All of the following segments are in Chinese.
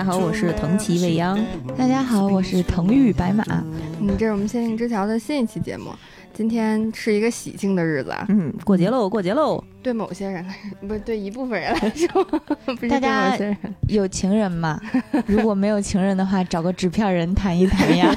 家好，我是藤崎未央。大家好，我是藤玉白马。嗯，这是我们仙境之桥的新一期节目。今天是一个喜庆的日子啊！嗯，过节喽，过节喽！对某些人来说，不是对一部分人来说，大家有情人吗？如果没有情人的话，找个纸片人谈一谈呀。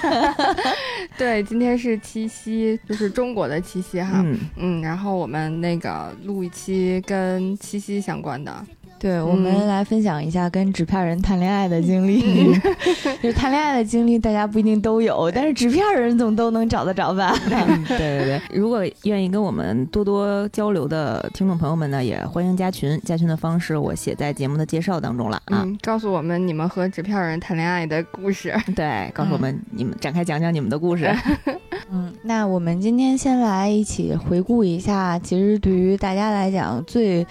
对，今天是七夕，就是中国的七夕哈。嗯，嗯，然后我们那个录一期跟七夕相关的。对，我们来分享一下跟纸片人谈恋爱的经历。就是谈恋爱的经历，大家不一定都有，但是纸片人总都能找得着吧？对对对，如果愿意跟我们多多交流的听众朋友们呢，也欢迎加群。加群的方式我写在节目的介绍当中了啊。嗯，告诉我们你们和纸片人谈恋爱的故事。对，告诉我们你们展开讲讲你们的故事。嗯，那我们今天先来一起回顾一下，其实对于大家来讲最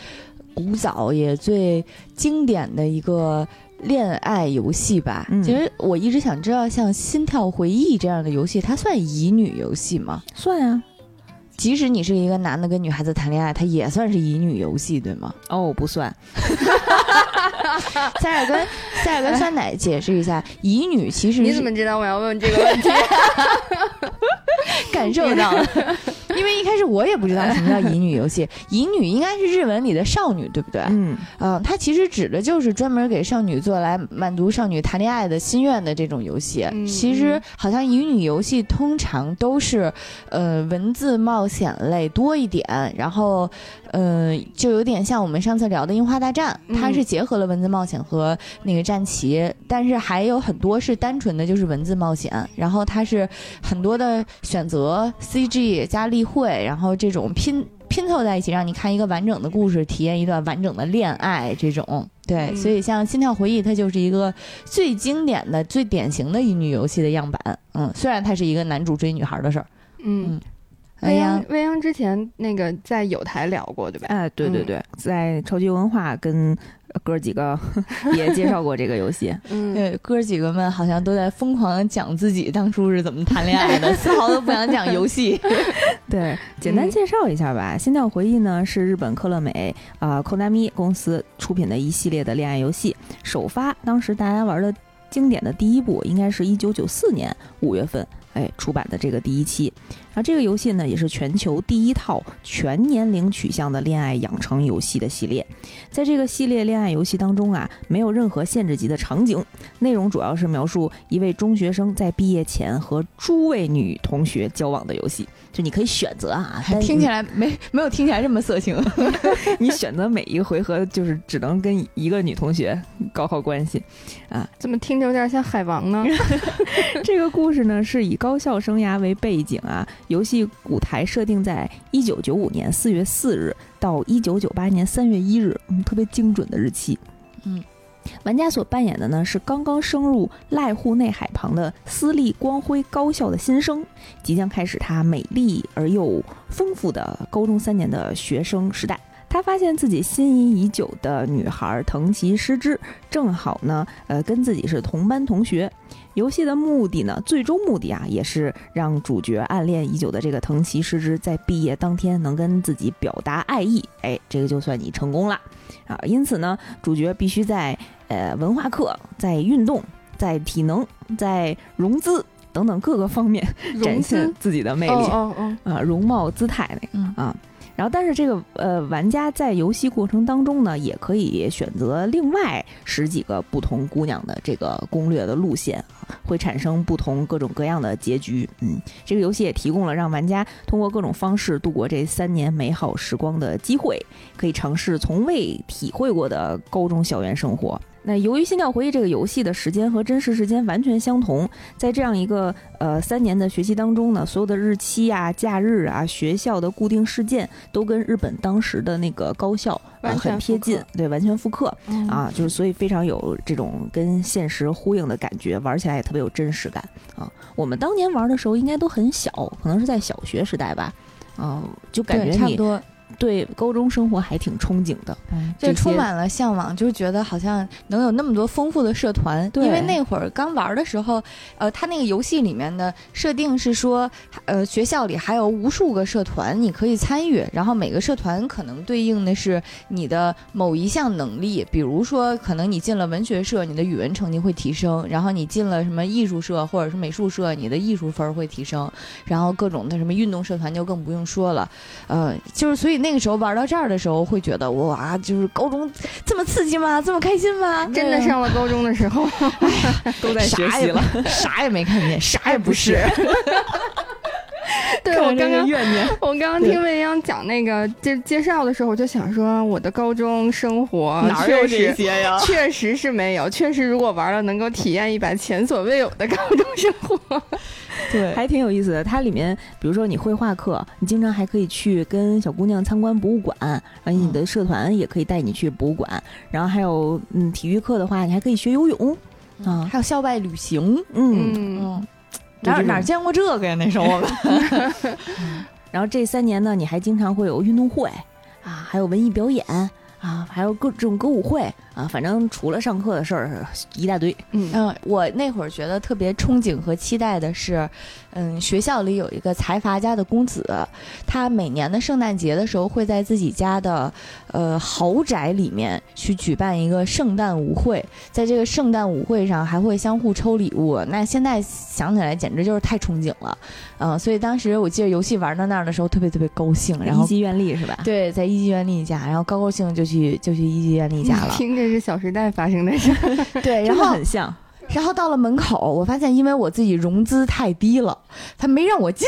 古早也最经典的一个恋爱游戏吧。嗯其实我一直想知道，像《心跳回忆》这样的游戏，它算乙女游戏吗？算啊、即使你是一个男的跟女孩子谈恋爱，它也算是乙女游戏，对吗？哦，不算。塞尔跟塞尔跟酸奶解释一下，乙女其实你怎么知道我要问这个问题？感受到了，因为一开始我也不知道什么叫乙女游戏，乙女应该是日文里的少女，对不对？嗯，嗯，它其实指的就是专门给少女做来满足少女谈恋爱的心愿的这种游戏。嗯其实好像乙女游戏通常都是，呃，文字冒险类多一点，然后，呃，就有点像我们上次聊的《樱花大战》，它嗯是结合了文字冒险和那个战棋，但是还有很多是单纯的就是文字冒险，然后它是很多的选择 CG 加例会，然后这种拼拼凑在一起，让你看一个完整的故事，体验一段完整的恋爱。这种对，嗯所以像《心跳回忆》，它就是一个最经典的、最典型的乙女游戏的样板。嗯，虽然它是一个男主追女孩的事儿。嗯，未央，，未央之前那个在有台聊过，对吧？哎，对对嗯对，在超级文化跟哥儿几个 也介绍过这个游戏。嗯，对，哥儿几个们好像都在疯狂讲自己当初是怎么谈恋爱的，丝毫都不想讲游戏。对，简单嗯介绍一下吧。心跳回忆》呢是日本科乐美啊、呃、Konami 公司出品的一系列的恋爱游戏，首发当时大家玩的经典的第一部，应该是一九九四年五月份哎出版的这个第一期。然后这个游戏呢，也是全球第一套全年龄取向的恋爱养成游戏的系列。在这个系列恋爱游戏当中啊，没有任何限制级的场景，内容主要是描述一位中学生在毕业前和诸位女同学交往的游戏。就你可以选择啊，但听起来没没有听起来这么色情。你选择每一个回合就是只能跟一个女同学搞好关系啊。怎么听着有点像海王呢？这个故事呢是以高校生涯为背景啊，游戏舞台设定在一九九五年四月四日到一九九八年三月一日，嗯，特别精准的日期。玩家所扮演的呢是刚刚升入濑户内海旁的私立光辉高校的新生，即将开始他美丽而又丰富的高中三年的学生时代。他发现自己心仪已久的女孩藤崎诗织，正好呢，呃，跟自己是同班同学。游戏的目的呢，最终目的啊，也是让主角暗恋已久的这个藤崎诗织在毕业当天能跟自己表达爱意。哎，这个就算你成功了啊！因此呢，主角必须在呃文化课、在运动、在体能、在融资等等各个方面 展现自己的魅力。哦哦哦，啊，容貌姿态那个嗯啊。然后，但是这个呃，玩家在游戏过程当中呢，也可以选择另外十几个不同姑娘的这个攻略的路线，会产生不同各种各样的结局。嗯，这个游戏也提供了让玩家通过各种方式度过这三年美好时光的机会，可以尝试从未体会过的高中校园生活。那由于《心跳回忆》这个游戏的时间和真实时间完全相同，在这样一个呃三年的学习当中呢，所有的日期啊、假日啊、学校的固定事件都跟日本当时的那个高校呃完全很贴近，对，完全复刻嗯啊，就是所以非常有这种跟现实呼应的感觉，玩起来也特别有真实感啊。我们当年玩的时候应该都很小，可能是在小学时代吧，啊，就感，觉你差不多。对高中生活还挺憧憬的。嗯，这充满了向往，就是觉得好像能有那么多丰富的社团。因为那会儿刚玩的时候，呃，他那个游戏里面的设定是说，呃，学校里还有无数个社团你可以参与，然后每个社团可能对应的是你的某一项能力，比如说可能你进了文学社，你的语文成绩会提升；然后你进了什么艺术社或者是美术社，你的艺术分会提升；然后各种的什么运动社团就更不用说了。呃，就是所以那个时候玩到这儿的时候，会觉得哇，就是高中这么刺激吗？这么开心吗？真的上了高中的时候，都在学习了，啥也没看见，啥也不是。对 我刚刚怨念，我刚刚听未央讲那个介介绍的时候，我就想说，我的高中生活哪有这些呀？确实是没有，确实如果玩了，能够体验一把前所未有的高中生活。对，还挺有意思的。它里面，比如说你绘画课，你经常还可以去跟小姑娘参观博物馆，而且你的社团也可以带你去博物馆。然后还有，嗯，体育课的话，你还可以学游泳啊，还有校外旅行。嗯嗯，哪哪见过这个呀？那时候我们。然后这三年呢，你还经常会有运动会啊，还有文艺表演。啊，还有各这种歌舞会啊，反正除了上课的事儿一大堆。嗯嗯，我那会儿觉得特别憧憬和期待的是，嗯，学校里有一个财阀家的公子，他每年的圣诞节的时候会在自己家的呃豪宅里面去举办一个圣诞舞会，在这个圣诞舞会上还会相互抽礼物。那现在想起来简直就是太憧憬了，嗯，所以当时我记得游戏玩到那儿的时候特别特别高兴，然后一级愿力是吧？对，在一级院力家，然后高高兴就。去就去一级院力家了，听 着是《小时代》发生的事，对，然后很像。然后到了门口，我发现因为我自己融资太低了，他没让我进。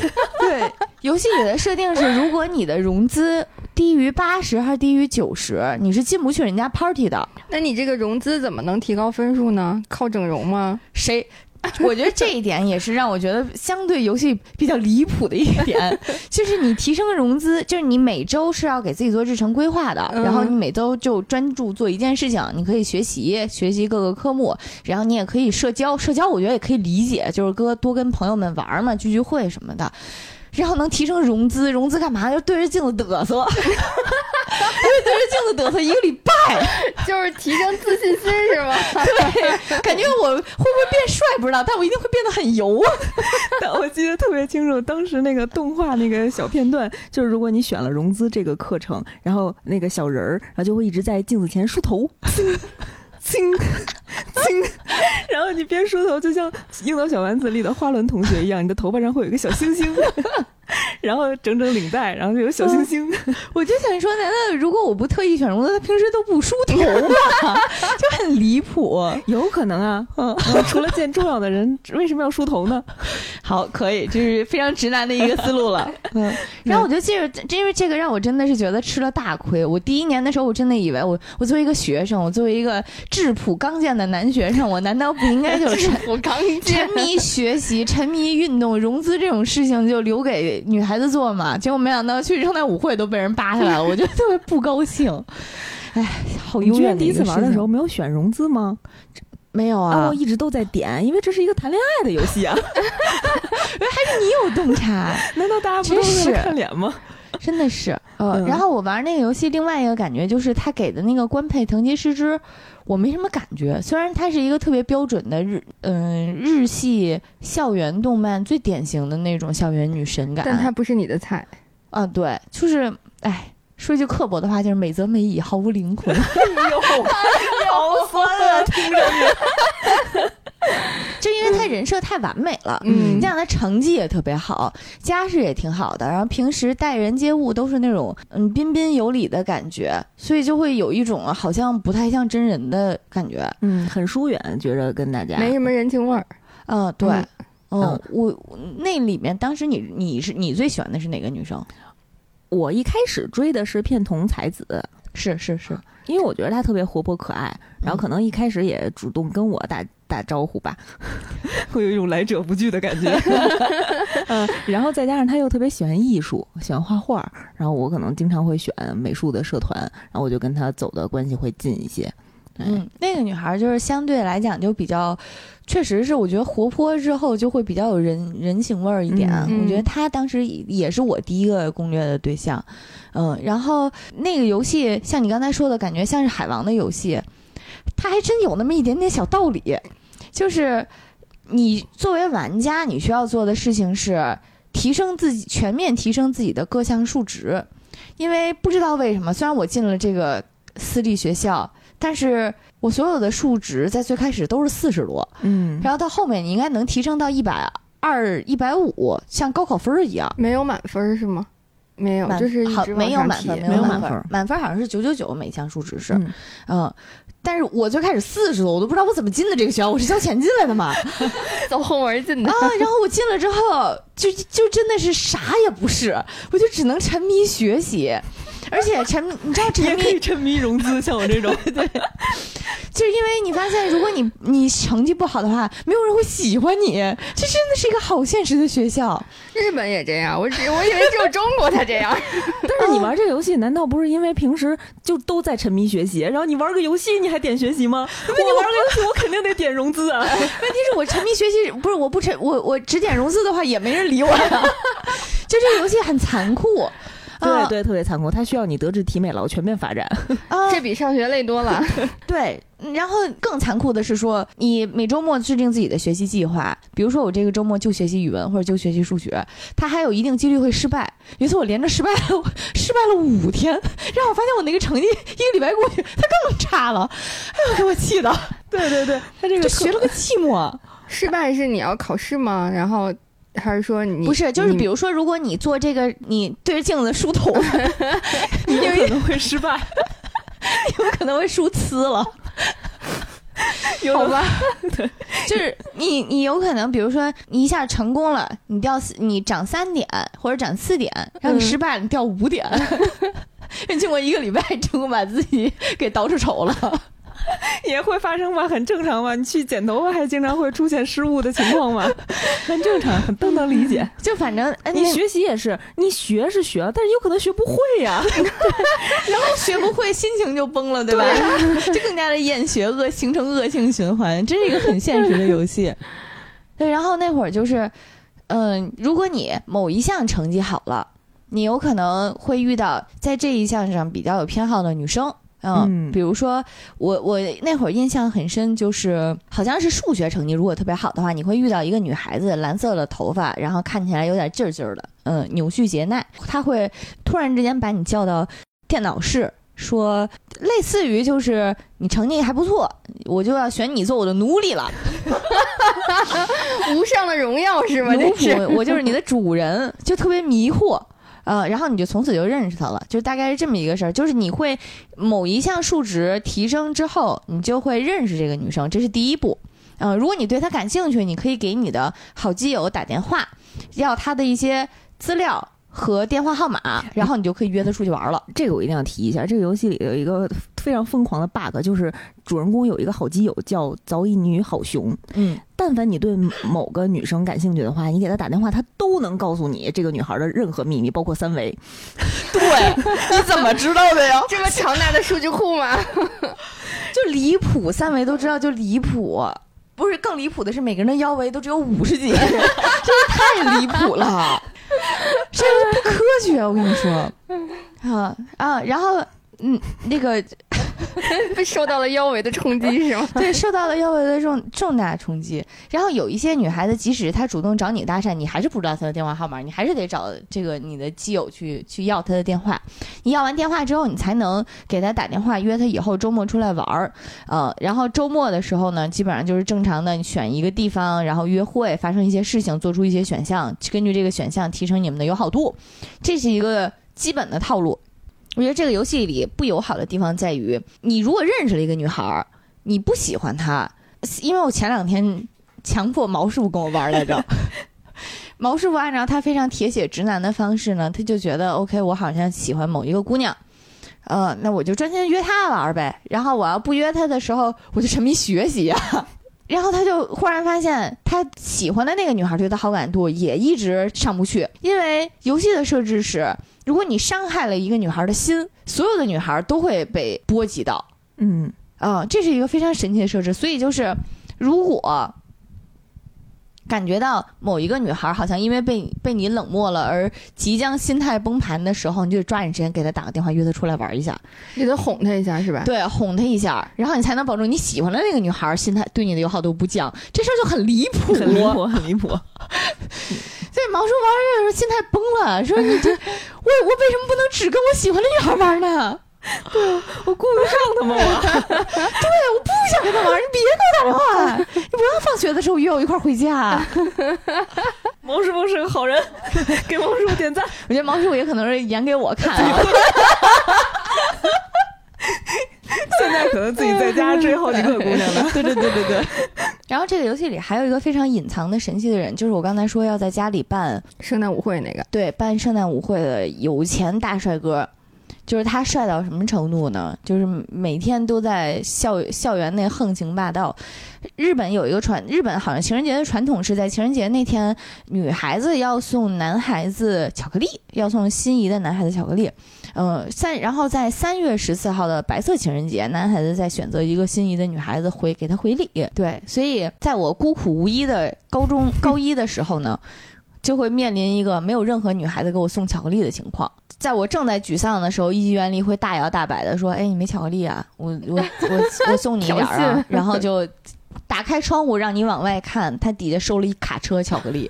对，游戏里的设定是，如果你的融资低于八十还是低于九十，你是进不去人家 party 的。那你这个融资怎么能提高分数呢？靠整容吗？谁？我觉得这一点也是让我觉得相对游戏比较离谱的一点，就是你提升融资，就是你每周是要给自己做日程规划的，然后你每周就专注做一件事情，你可以学习学习各个科目，然后你也可以社交，社交我觉得也可以理解，就是哥多跟朋友们玩嘛，聚聚会什么的。然后能提升融资，融资干嘛？就对着镜子嘚瑟，对着镜子嘚瑟一个礼拜，就是提升自信心是吗？对，感觉我会不会变帅不知道，但我一定会变得很油。但我记得特别清楚，当时那个动画那个小片段，就是如果你选了融资这个课程，然后那个小人儿，然后就会一直在镜子前梳头。亲亲，然后你边梳头，就像《樱桃小丸子》里的花轮同学一样，你的头发上会有一个小星星，然后整整领带，然后就有小星星。我就想说，难道如果我不特意选容的，他平时都不梳头吗？就很离谱。有可能啊，嗯，除了见重要的人，为什么要梳头呢？好，可以，这是非常直男的一个思路了。嗯，然后我就记着，因为这个让我真的是觉得吃了大亏。我第一年的时候，我真的以为我，我作为一个学生，我作为一个。质朴刚健的男学生，我难道不应该就沉沉迷学习、沉迷运动、融资这种事情就留给女孩子做嘛？结果没想到去圣诞舞会都被人扒下来了，我就特别不高兴。哎，好幽怨！第一次玩的时候没有选融资吗？没有啊，我一直都在点，因为这是一个谈恋爱的游戏啊。还是你有洞察？难道大家不都是看脸吗？真的是，呃，然后我玩那个游戏，另外一个感觉就是他给的那个官配藤吉诗织。我没什么感觉，虽然它是一个特别标准的日，嗯，日系校园动漫最典型的那种校园女神感，但它不是你的菜，啊，对，就是，哎，说句刻薄的话，就是美则美矣，毫无灵魂。哎呦，好酸啊，听着你。就因为他人设太完美了，嗯，你想他成绩也特别好，家世也挺好的，然后平时待人接物都是那种嗯彬彬有礼的感觉，所以就会有一种好像不太像真人的感觉，嗯，很疏远，觉着跟大家没什么人情味儿，嗯，对，嗯，我那里面当时你你是你最喜欢的是哪个女生？我一开始追的是片桐才子，是是是，因为我觉得她特别活泼可爱，然后可能一开始也主动跟我打。打招呼吧，会有一种来者不拒的感觉。嗯，然后再加上他又特别喜欢艺术，喜欢画画，然后我可能经常会选美术的社团，然后我就跟他走的关系会近一些。嗯，那个女孩就是相对来讲就比较，确实是我觉得活泼之后就会比较有人人情味儿一点。嗯我觉得她当时也是我第一个攻略的对象，嗯，然后那个游戏像你刚才说的感觉像是海王的游戏，它还真有那么一点点小道理，就是你作为玩家，你需要做的事情是提升自己，全面提升自己的各项数值。因为不知道为什么，虽然我进了这个私立学校，但是我所有的数值在最开始都是四十多，嗯，然后到后面你应该能提升到一百二、一百五，像高考分儿一样。没有满分儿是吗？没有，满就是一好没有满分，没有满满分满分好像是九九九每项数值是，嗯嗯。但是我最开始四十多，我都不知道我怎么进的这个学校，我是交钱进来的嘛 走后门进的啊！。然后我进了之后，就就真的是啥也不是，我就只能沉迷学习，而且沉，你知道沉迷沉迷融资，像我这种，对，就是因为你发现，如果你你成绩不好的话，没有人会喜欢你，这真的是一个好现实的学校。日本也这样，我只我以为只有中国才这样。但是你玩这个游戏，难道不是因为平时就都在沉迷学习，然后你玩个游戏你还点学习吗？我玩个游戏，我肯定得点融资啊。问题是我沉迷学习，不是我不沉我我只点融资的话，也没人理我呀。就这个游戏很残酷。啊对对，特别残酷，它需要你德智体美劳全面发展。啊，这比上学累多了。对，然后更残酷的是说，你每周末制定自己的学习计划，比如说我这个周末就学习语文或者就学习数学，它还有一定几率会失败。有一次我连着失败了，失败了五天，然后我发现我那个成绩一个礼拜过去，它更差了，哎呦，给我气的，对对对，他这个学了个寂寞。失败是你要考试吗？然后还是说你不是，就是比如说，如果你做这个，你对着镜子梳头，你有可能会失败。有可能会梳呲了。好吧，就是你，你有可能，比如说你一下成功了，你掉四，你涨三点或者涨四点，然后你失败了，你掉五点。你经过一个礼拜，成功把自己给捯饬丑了。也会发生吧，很正常嘛。你去剪头发还经常会出现失误的情况嘛，很正常，很都能理解。就反正你学习也是，你学是学，但是有可能学不会呀。然后学不会，心情就崩了，对吧？就更加的厌学，恶形成恶性循环，这是一个很现实的游戏。对，然后那会儿就是，嗯、如果你某一项成绩好了，你有可能会遇到在这一项上比较有偏好的女生。嗯，嗯比如说我我那会儿印象很深，就是好像是数学成绩如果特别好的话，你会遇到一个女孩子，蓝色的头发，然后看起来有点劲儿劲儿的，嗯，扭曲杰奈，她会突然之间把你叫到电脑室，说类似于就是你成绩还不错，我就要选你做我的奴隶了，无上的荣耀是吗？奴仆，我就是你的主人，就特别迷惑。呃，然后你就从此就认识他了，就大概是这么一个事儿，就是你会某一项数值提升之后，你就会认识这个女生，这是第一步。嗯、如果你对她感兴趣，你可以给你的好基友打电话，要她的一些资料和电话号码，然后你就可以约她出去玩了。这个我一定要提一下，这个游戏里有一个非常疯狂的 bug，就是主人公有一个好基友叫早乙女好熊。嗯，但凡你对某个女生感兴趣的话，你给她打电话，她都能告诉你这个女孩的任何秘密，包括三围。对，你怎么知道的呀？这么强大的数据库吗？就离谱，三维都知道就离谱。不是更离谱的是，每个人的腰围都只有五十几，真是太离谱了，这不科学。我跟你说，啊啊，然后嗯，那个 被受到了腰围的冲击 是吗？对，受到了腰围的重重大冲击。然后有一些女孩子，即使她主动找你搭讪，你还是不知道她的电话号码，你还是得找这个你的基友去去要她的电话。你要完电话之后，你才能给她打电话约她以后周末出来玩儿。呃，然后周末的时候呢，基本上就是正常的，你选一个地方，然后约会，发生一些事情，做出一些选项，根据这个选项提升你们的友好度，这是一个基本的套路。我觉得这个游戏里不友好的地方在于，你如果认识了一个女孩，你不喜欢她，因为我前两天强迫毛师傅跟我玩来着。毛师傅按照他非常铁血直男的方式呢，他就觉得 OK，我好像喜欢某一个姑娘，呃，那我就专心约她玩呗。然后我要不约她的时候，我就沉迷学习呀、然后他就忽然发现，他喜欢的那个女孩对他好感度也一直上不去，因为游戏的设置是，如果你伤害了一个女孩的心，所有的女孩都会被波及到。嗯，啊、这是一个非常神奇的设置。所以就是，如果感觉到某一个女孩好像因为被被你冷漠了而即将心态崩盘的时候，你就抓紧时间给她打个电话，约她出来玩一下，你得哄她一下是吧？对，哄她一下，然后你才能保证你喜欢的那个女孩心态对你的友好度不降。这事儿就很离谱，很离谱，很离谱。对，毛叔玩的时候心态崩了，说你这我我为什么不能只跟我喜欢的女孩玩呢？我顾不上他们，我我不想跟他玩，你别给我打电话，你不要放学的时候约我一块儿回家。毛师傅是个好人，给毛师傅点赞。我觉得毛师傅也可能是演给我看啊。现在可能自己在家追好几个姑娘呢。对对对对对。然后这个游戏里还有一个非常隐藏的神奇的人，就是我刚才说要在家里办圣诞舞会那个，对办圣诞舞会的有钱大帅哥。就是他帅到什么程度呢？就是每天都在校校园内横行霸道。日本有一个传，日本好像情人节的传统是在情人节那天，女孩子要送男孩子巧克力，要送心仪的男孩子巧克力。嗯，三，然后在三月十四号的白色情人节，男孩子再选择一个心仪的女孩子回给他回礼。对，所以在我孤苦无依的高中高一的时候呢，就会面临一个没有任何女孩子给我送巧克力的情况。在我正在沮丧的时候，一级原力会大摇大摆的说：“哎，你没巧克力啊？我我我我送你一点儿啊。”然后就打开窗户让你往外看，他底下收了一卡车巧克力，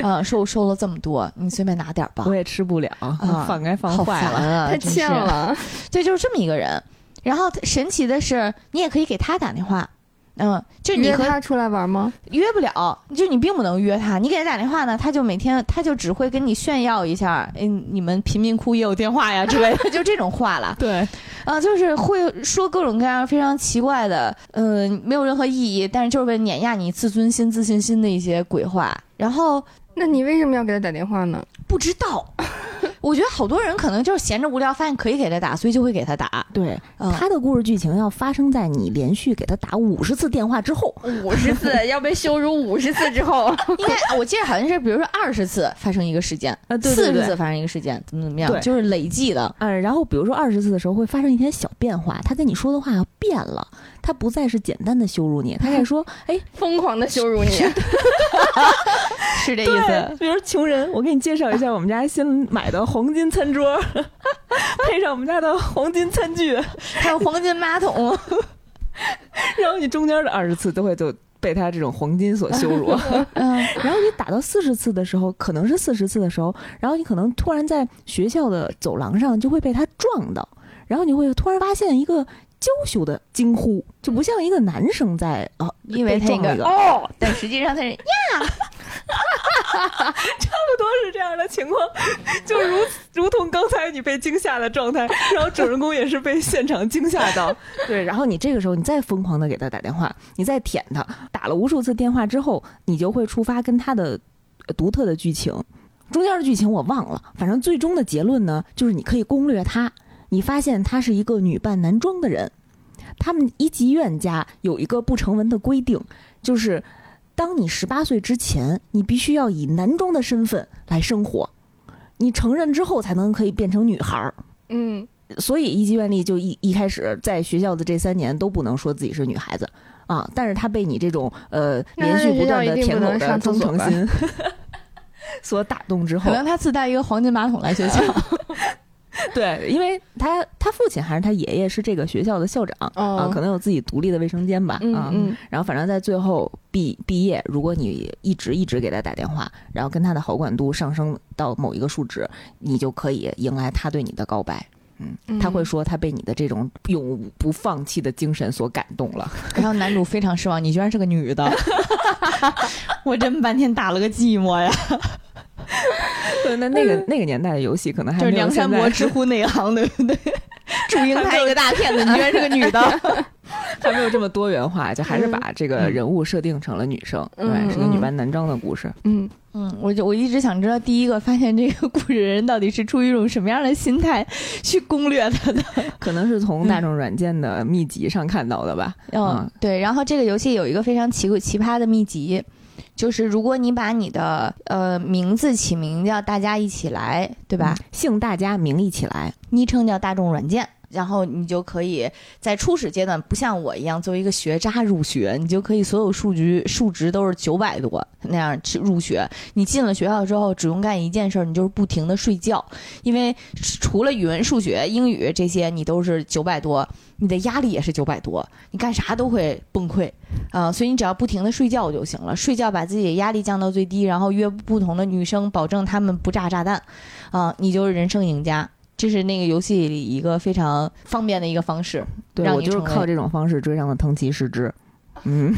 啊、说我收了这么多，你随便拿点儿吧。我也吃不了，啊放该放坏了。啊！太欠。了。对，就是这么一个人。然后神奇的是，你也可以给他打电话，嗯，就你和他出来玩吗？约不了，就你并不能约他。你给他打电话呢，他就每天他就只会跟你炫耀一下，嗯，你们贫民窟也有电话呀之类的，就这种话了。对，啊，就是会说各种各样非常奇怪的，嗯、没有任何意义，但是就是为碾压你自尊心、自信心的一些鬼话。然后那你为什么要给他打电话呢？不知道，我觉得好多人可能就是闲着无聊，发现可以给他打，所以就会给他打。对，嗯他的故事剧情要发生在你连续给他打五十次电话之后。五十次 要被羞辱五十次之后，应该我记得好像是，比如说二十次发生一个事件，四十次发生一个事件，怎么怎么样，对就是累计的。嗯，然后比如说二十次的时候会发生一些小变化，他跟你说的话要变了，他不再是简单的羞辱你，他开始说，哎，疯狂的羞辱你。是这意思。比如穷人，我给你介绍一下我们家新买的黄金餐桌，配上我们家的黄金餐具，还有黄金马桶，然后你中间的二十次都会就被他这种黄金所羞辱。嗯，然后你打到四十次的时候，可能是四十次的时候，然后你可能突然在学校的走廊上就会被他撞到，然后你会突然发现一个娇羞的惊呼，就不像一个男生在啊，因为他那个哦，但实际上他是 差不多是这样的情况，就如如同刚才你被惊吓的状态，然后主人公也是被现场惊吓到，对，然后你这个时候你再疯狂的给他打电话，你再舔他，打了无数次电话之后，你就会触发跟他的独特的剧情，中间的剧情我忘了，反正最终的结论呢，就是你可以攻略他，你发现他是一个女扮男装的人，他们一级院家有一个不成文的规定，就是。当你十八岁之前，你必须要以男装的身份来生活，你承认之后才能可以变成女孩儿。嗯，所以一级愿力就一一开始在学校的这三年都不能说自己是女孩子。啊，但是他被你这种呃连续不断的舔狗的忠诚心 所打动之后，可能他自带一个黄金马桶来学校。对，因为他他父亲还是他爷爷是这个学校的校长、哦啊，可能有自己独立的卫生间吧、啊。嗯嗯然后反正在最后毕毕业，如果你一直一直给他打电话，然后跟他的好感度上升到某一个数值，你就可以迎来他对你的告白。嗯，他会说他被你的这种永不放弃的精神所感动了。然后男主非常失望，你居然是个女的，我这么半天打了个寂寞呀。对，那那个那个年代的游戏可能还就是没有梁山伯 直呼内行，对不对？祝英台一个大骗子，你居然是个女的。还没有这么多元化，就还是把这个人物设定成了女生，嗯对，是个女嗯扮男装的故事。嗯，嗯，我就我一直想知道，第一个发现这个故事人到底是出于一种什么样的心态去攻略他的。可能是从大众软件的秘籍上看到的吧。嗯，对。然后这个游戏有一个非常奇奇葩的秘籍，就是如果你把你的呃名字起名叫“大家一起来”，对吧？姓大家名一起来，昵称叫“大众软件”，然后你就可以在初始阶段，不像我一样作为一个学渣入学，你就可以所有数据数值都是九百多那样去入学。你进了学校之后，只用干一件事儿，你就是不停的睡觉，因为除了语文、数学、英语这些，你都是九百多，你的压力也是九百多，你干啥都会崩溃啊、所以你只要不停的睡觉就行了，睡觉把自己的压力降到最低，然后约不同的女生，保证她们不炸炸弹，啊、你就是人生赢家。这是那个游戏里一个非常方便的一个方式。对我就是靠这种方式追上了藤崎诗织。嗯，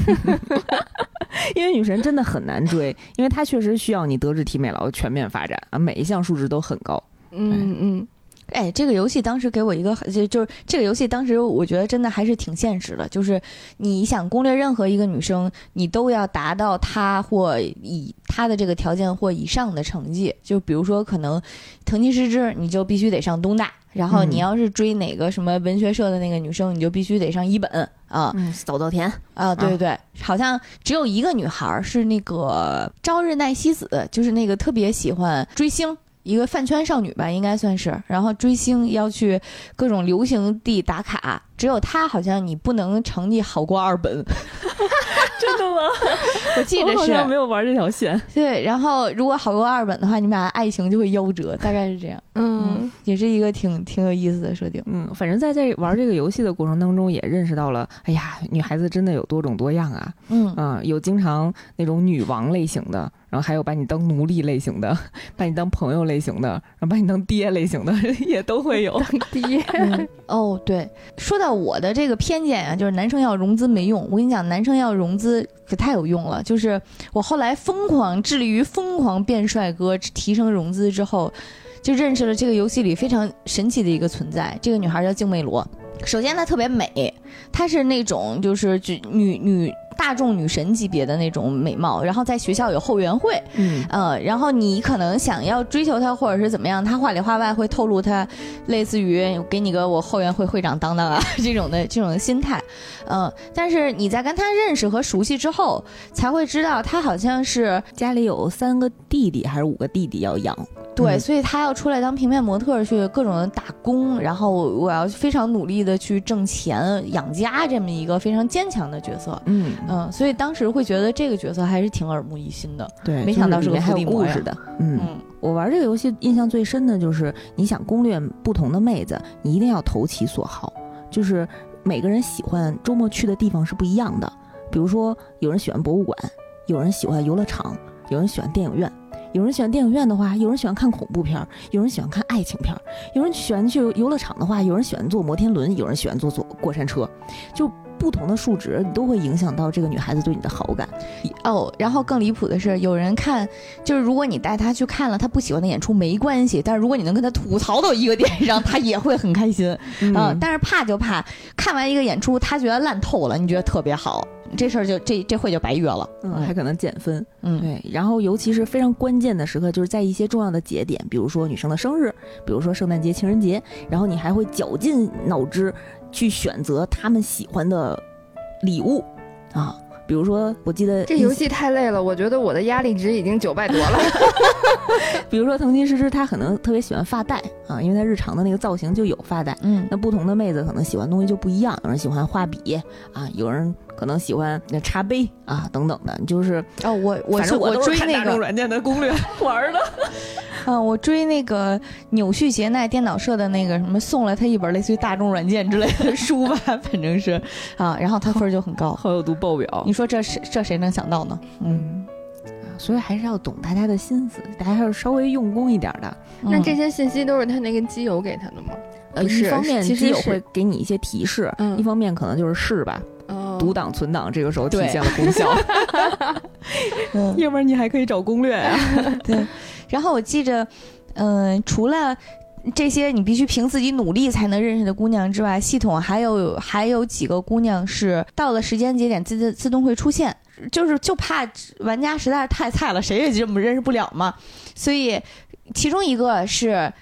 因为女神真的很难追，因为她确实需要你德智体美劳全面发展啊，每一项数值都很高。嗯嗯，哎，这个游戏当时给我一个，就就是这个游戏当时我觉得真的还是挺现实的，就是你想攻略任何一个女生，你都要达到她或以她的这个条件或以上的成绩。就比如说，可能藤吉诗织，你就必须得上东大。然后你嗯要是追哪个什么文学社的那个女生，你就必须得上一本啊。嗯，早稻田。啊，对对对，好像只有一个女孩儿是那个朝日奈希子，就是那个特别喜欢追星。一个饭圈少女吧，应该算是，然后追星要去各种流行地打卡，只有他好像你不能成绩好过二本，真的吗？我记得是。没，有玩这条线。对，然后如果好过二本的话，你们俩爱情就会夭折，大概是这样，嗯，也是一个挺挺有意思的设定，嗯，反正在这玩这个游戏的过程当中，也认识到了，哎呀，女孩子真的有多种多样啊。嗯。啊、有经常那种女王类型的，然后还有把你当奴隶类型的，把你当朋友类型的，然后把你当爹类型的，也都会有。当爹，嗯，哦，对，说到我的这个偏见啊，就是男生要融资没用。我跟你讲，男生要融资可太有用了。就是我后来疯狂致力于疯狂变帅哥，提升融资之后，就认识了这个游戏里非常神奇的一个存在。这个女孩叫静美罗。首先她特别美，她是那种就是女女大众女神级别的那种美貌，然后在学校有后援会，嗯呃，然后你可能想要追求她，或者是怎么样，她话里话外会透露她类似于给你个我后援会会长当当啊 这种的这种的心态，呃，但是你在跟她认识和熟悉之后，才会知道她好像是家里有三个弟弟还是五个弟弟要养，对，嗯所以他要出来当平面模特儿去各种的打工，然后我要非常努力的去挣钱养家，这么一个非常坚强的角色。嗯，嗯，所以当时会觉得这个角色还是挺耳目一新的。对，没想到是个还伏地魔呀有故事的。嗯，嗯我玩这个游戏印象最深的就是，你想攻略不同的妹子，你一定要投其所好，就是每个人喜欢周末去的地方是不一样的。比如说，有人喜欢博物馆，有人喜欢游乐场，有人喜欢电影院。有人喜欢电影院的话，有人喜欢看恐怖片儿，有人喜欢看爱情片儿，有人喜欢去游乐场的话，有人喜欢坐摩天轮，有人喜欢坐坐过山车，就不同的数值，你都会影响到这个女孩子对你的好感。哦，然后更离谱的是，有人看，就是如果你带她去看了她不喜欢的演出没关系，但是如果你能跟她吐槽到一个点上，她也会很开心啊、但是怕就怕看完一个演出，她觉得烂透了，你觉得特别好，这事儿就这这会就白约了。嗯，还可能减分。嗯，对，然后尤其是非常关键的时刻，就是在一些重要的节点，比如说女生的生日，比如说圣诞节、情人节，然后你还会绞尽脑汁去选择他们喜欢的礼物啊。比如说，我记得这游戏太累了，我觉得我的压力值已经九百多了。比如说藤津诗织，她可能特别喜欢发带啊，因为她日常的那个造型就有发带。嗯那不同的妹子可能喜欢东西就不一样，有人喜欢画笔啊，有人可能喜欢那茶杯啊等等的，就是哦，我我是我追那个，大众软件的攻略 玩的。啊，我追那个纽旭杰奈电脑社的那个什么，送了他一本类似于大众软件之类的书吧，反正是啊，然后他分儿就很高。好友读报表你，说这谁这谁能想到呢？嗯，所以还是要懂大家的心思，大家还是稍微用功一点的。那嗯这些信息都是他那个基友给他的吗？呃，一方面其实是基友会给你一些提示，嗯一方面可能就是试吧，哦读档存档这个时候体现了功效，嗯。要不然你还可以找攻略啊、对，然后我记着，嗯、除了这些你必须凭自己努力才能认识的姑娘之外，系统还有还有几个姑娘是到了时间节点自自自动会出现，就是就怕玩家实在是太菜了，谁也认不认识不了嘛。所以其中一个是，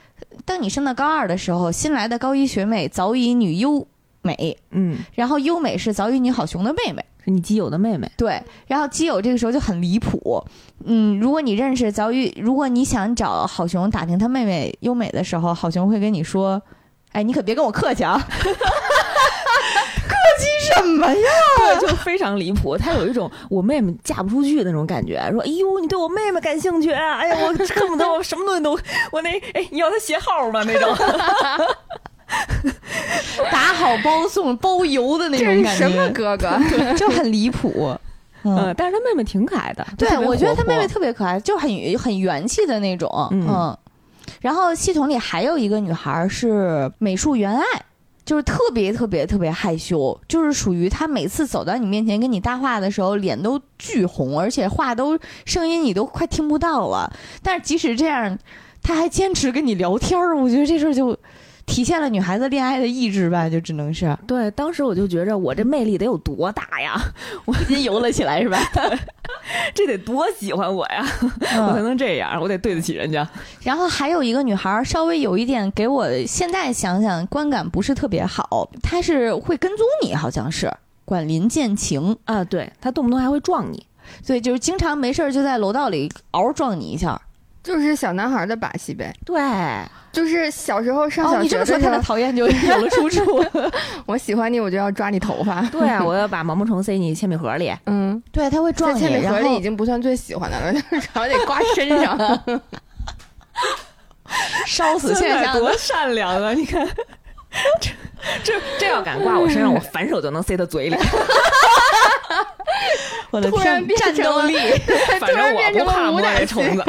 当你升到高二的时候，新来的高一学妹早已女优美，嗯，然后优美是早乙女好雄的妹妹。是你基友的妹妹，对，然后基友这个时候就很离谱。嗯，如果你认识早玉，如果你想找好雄打听他妹妹优美的时候，好雄会跟你说：“哎，你可别跟我客气啊！客气什么呀？对，就非常离谱。他有一种我妹妹嫁不出去的那种感觉，说：“哎呦，你对我妹妹感兴趣？哎呀，我恨不得我什么东西都我那哎，你要他鞋号吗？那种。” 打好包送包邮的那种感觉，什么哥哥 就很离谱。嗯，但是他妹妹挺可爱的，对我觉得他妹妹特别可爱，就很很元气的那种。嗯，然后系统里还有一个女孩是美术原爱，就是特别特别特别害羞，就是属于她每次走到你面前跟你搭话的时候，脸都巨红，而且话都声音你都快听不到了。但是即使这样，她还坚持跟你聊天儿，我觉得这事儿就。体现了女孩子恋爱的意志吧，就只能是对。当时我就觉着我这魅力得有多大呀，我心游了起来，是吧？这得多喜欢我呀，我才能这样，我得对得起人家。然后还有一个女孩，稍微有一点给我现在想想观感不是特别好，她是会跟踪你，好像是管林建晴啊，对她动不动还会撞你，对，就是经常没事儿就在楼道里嗷撞你一下，就是小男孩的把戏呗。对。就是小时候上小学的时候，他的讨厌就有了出处。我喜欢你，我就要抓你头发。对啊，我要把毛毛虫塞你铅笔盒里。嗯，对，他会撞你。铅笔盒里已经不算最喜欢的了，主要得挂身上。烧死现象多善良啊！你看，这这这要敢挂我身上，我反手就能塞他嘴里。我的天，战斗力！反正我不怕摸这虫子，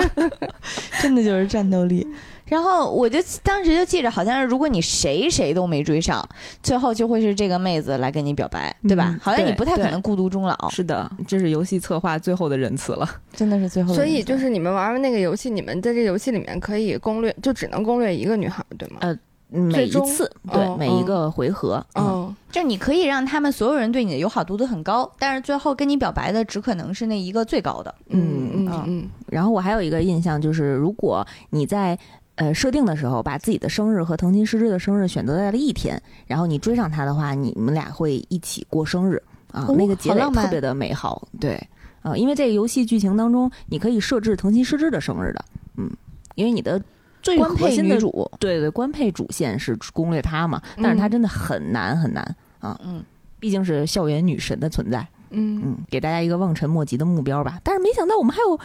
真的就是战斗力。然后我就当时就记着，好像是如果你谁谁都没追上，最后就会是这个妹子来跟你表白，对吧？好像你不太可能孤独终老。是的，这是游戏策划最后的仁慈了，真的是最后。所以就是你们玩完那个游戏，你们在这游戏里面可以攻略，就只能攻略一个女孩，对吗？呃，每一次，对每一个回合，嗯，就你可以让他们所有人对你的友好度都很高，但是最后跟你表白的只可能是那一个最高的。嗯嗯嗯。然后我还有一个印象就是，如果你在呃，设定的时候把自己的生日和藤琴师之的生日选择在了一天，然后你追上他的话，你们俩会一起过生日啊，那个结尾特别的美好。对，啊，因为这个游戏剧情当中，你可以设置藤琴师之的生日的，嗯，因为你的最核心的主，对对，官配主线是攻略他嘛，但是他真的很难很难啊，嗯，毕竟是校园女神的存在。嗯嗯，给大家一个望尘莫及的目标吧。但是没想到我们还有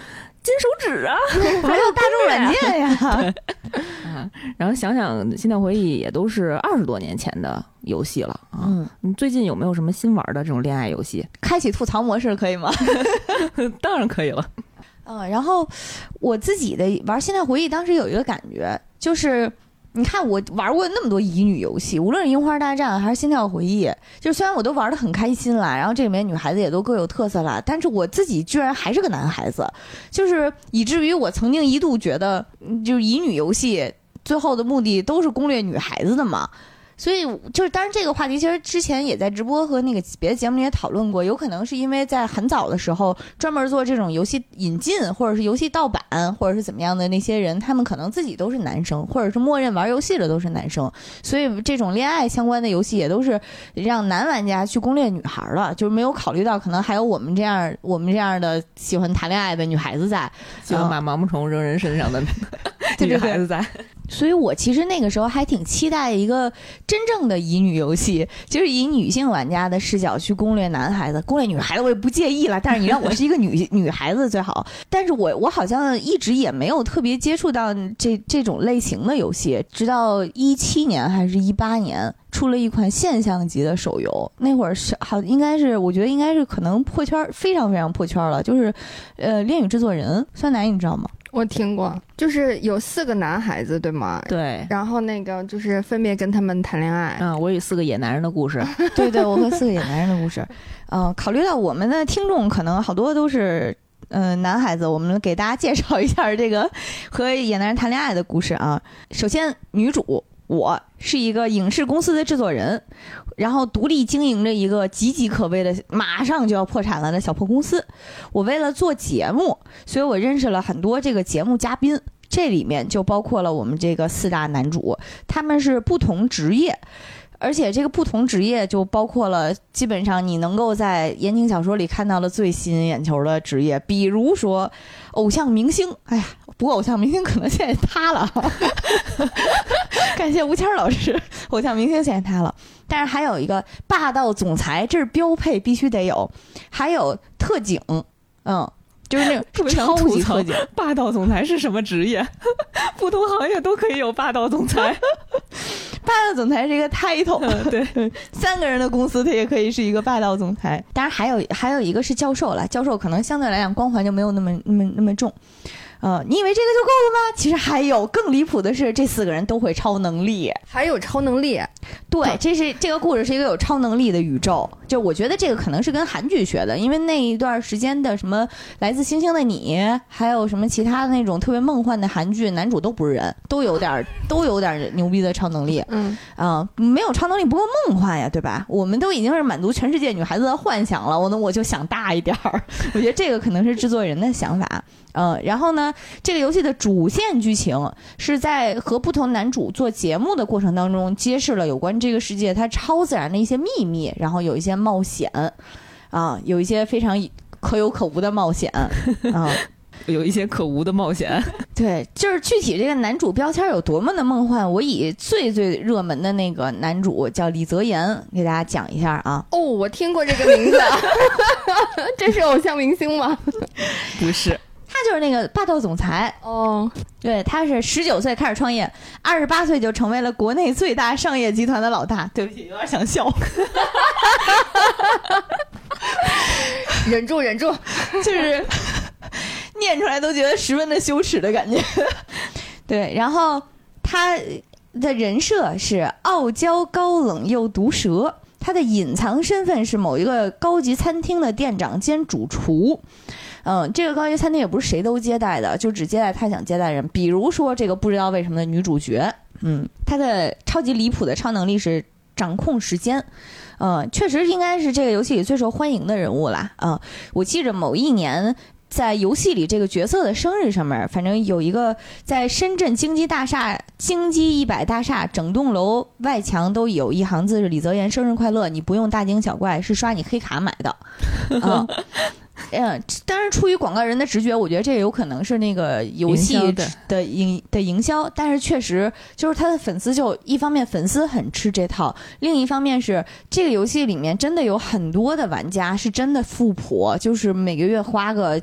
金手指啊，还有大众软件呀。啊，然后想想《心跳回忆》也都是二十多年前的游戏了啊。嗯，你最近有没有什么新玩的这种恋爱游戏？开启吐槽模式可以吗？当然可以了。嗯，然后我自己的玩《心跳回忆》，当时有一个感觉就是。你看我玩过那么多乙女游戏，无论是樱花大战还是心跳回忆，就虽然我都玩的很开心啦，然后这里面女孩子也都各有特色啦，但是我自己居然还是个男孩子，就是以至于我曾经一度觉得，就是乙女游戏最后的目的都是攻略女孩子的嘛。所以就是，当然这个话题其实之前也在直播和那个别的节目里也讨论过，有可能是因为在很早的时候专门做这种游戏引进或者是游戏盗版或者是怎么样的那些人，他们可能自己都是男生，或者是默认玩游戏的都是男生，所以这种恋爱相关的游戏也都是让男玩家去攻略女孩了，就是没有考虑到可能还有我们这样我们这样的喜欢谈恋爱的女孩子在，喜欢把毛毛虫扔人身上的女孩子在。所以我其实那个时候还挺期待一个真正的乙女游戏，就是以女性玩家的视角去攻略男孩子，攻略女孩子我也不介意了。但是你让我是一个女女孩子最好。但是我我好像一直也没有特别接触到这这种类型的游戏，直到一七年还是一八年出了一款现象级的手游，那会儿是好应该是我觉得应该是可能破圈非常非常破圈了，就是呃恋与制作人酸奶你知道吗？我听过，就是有四个男孩子，对吗？对。然后那个就是分别跟他们谈恋爱。嗯，我与四个野男人的故事。对对，我和四个野男人的故事。嗯，考虑到我们的听众可能好多都是嗯男孩子，我们给大家介绍一下这个和野男人谈恋爱的故事啊。首先，女主。我是一个影视公司的制作人，然后独立经营着一个岌岌可危的、马上就要破产了的小破公司。我为了做节目，所以我认识了很多这个节目嘉宾，这里面就包括了我们这个四大男主，他们是不同职业，而且这个不同职业就包括了，基本上你能够在言情小说里看到的最吸引眼球的职业，比如说偶像明星。哎呀，不过偶像明星可能现在塌了，感谢吴谦老师，偶像明星现在塌了。但是还有一个霸道总裁，这是标配，必须得有。还有特警，嗯。就是那种 超级特警，霸道总裁是什么职业？不同行业都可以有霸道总裁。霸道总裁是一个 title，对，三个人的公司他也可以是一个霸道总裁。当然还有还有一个是教授了，教授可能相对来讲光环就没有那么那么那么重。呃，你以为这个就够了吗？其实还有更离谱的是，这四个人都会超能力，还有超能力。对，这是这个故事是一个有超能力的宇宙。就我觉得这个可能是跟韩剧学的，因为那一段时间的什么来自星星的你，还有什么其他的那种特别梦幻的韩剧，男主都不是人，都有点 都有点牛逼的超能力。嗯啊，没有超能力不够梦幻呀，对吧？我们都已经是满足全世界女孩子的幻想了，我那我就想大一点儿。我觉得这个可能是制作人的想法。嗯，然后呢，这个游戏的主线剧情是在和不同男主做节目的过程当中，揭示了有关这个世界它超自然的一些秘密，然后有一些冒险，啊，有一些非常可有可无的冒险，啊，有一些可无的冒险。对，就是具体这个男主标签有多么的梦幻，我以最最热门的那个男主叫李泽言给大家讲一下啊。哦，我听过这个名字，这是偶像明星吗？不是。他就是那个霸道总裁哦，对，他是十九岁开始创业，二十八岁就成为了国内最大商业集团的老大。对不起，有点想笑，忍住，忍住，就是念出来都觉得十分的羞耻的感觉。对，然后他的人设是傲娇、高冷又毒舌，他的隐藏身份是某一个高级餐厅的店长兼主厨。嗯，这个高级餐厅也不是谁都接待的，就只接待他想接待人。比如说这个不知道为什么的女主角，嗯，她的超级离谱的超能力是掌控时间，嗯，确实应该是这个游戏里最受欢迎的人物啦。嗯，我记着某一年在游戏里这个角色的生日上面，反正有一个在深圳京基大厦京基一百大厦整栋楼外墙都有一行字是李泽言生日快乐，你不用大惊小怪，是刷你黑卡买的。嗯，当然出于广告人的直觉，我觉得这有可能是那个游戏的营的营销。但是确实，就是他的粉丝就一方面粉丝很吃这套，另一方面是这个游戏里面真的有很多的玩家是真的富婆，就是每个月花个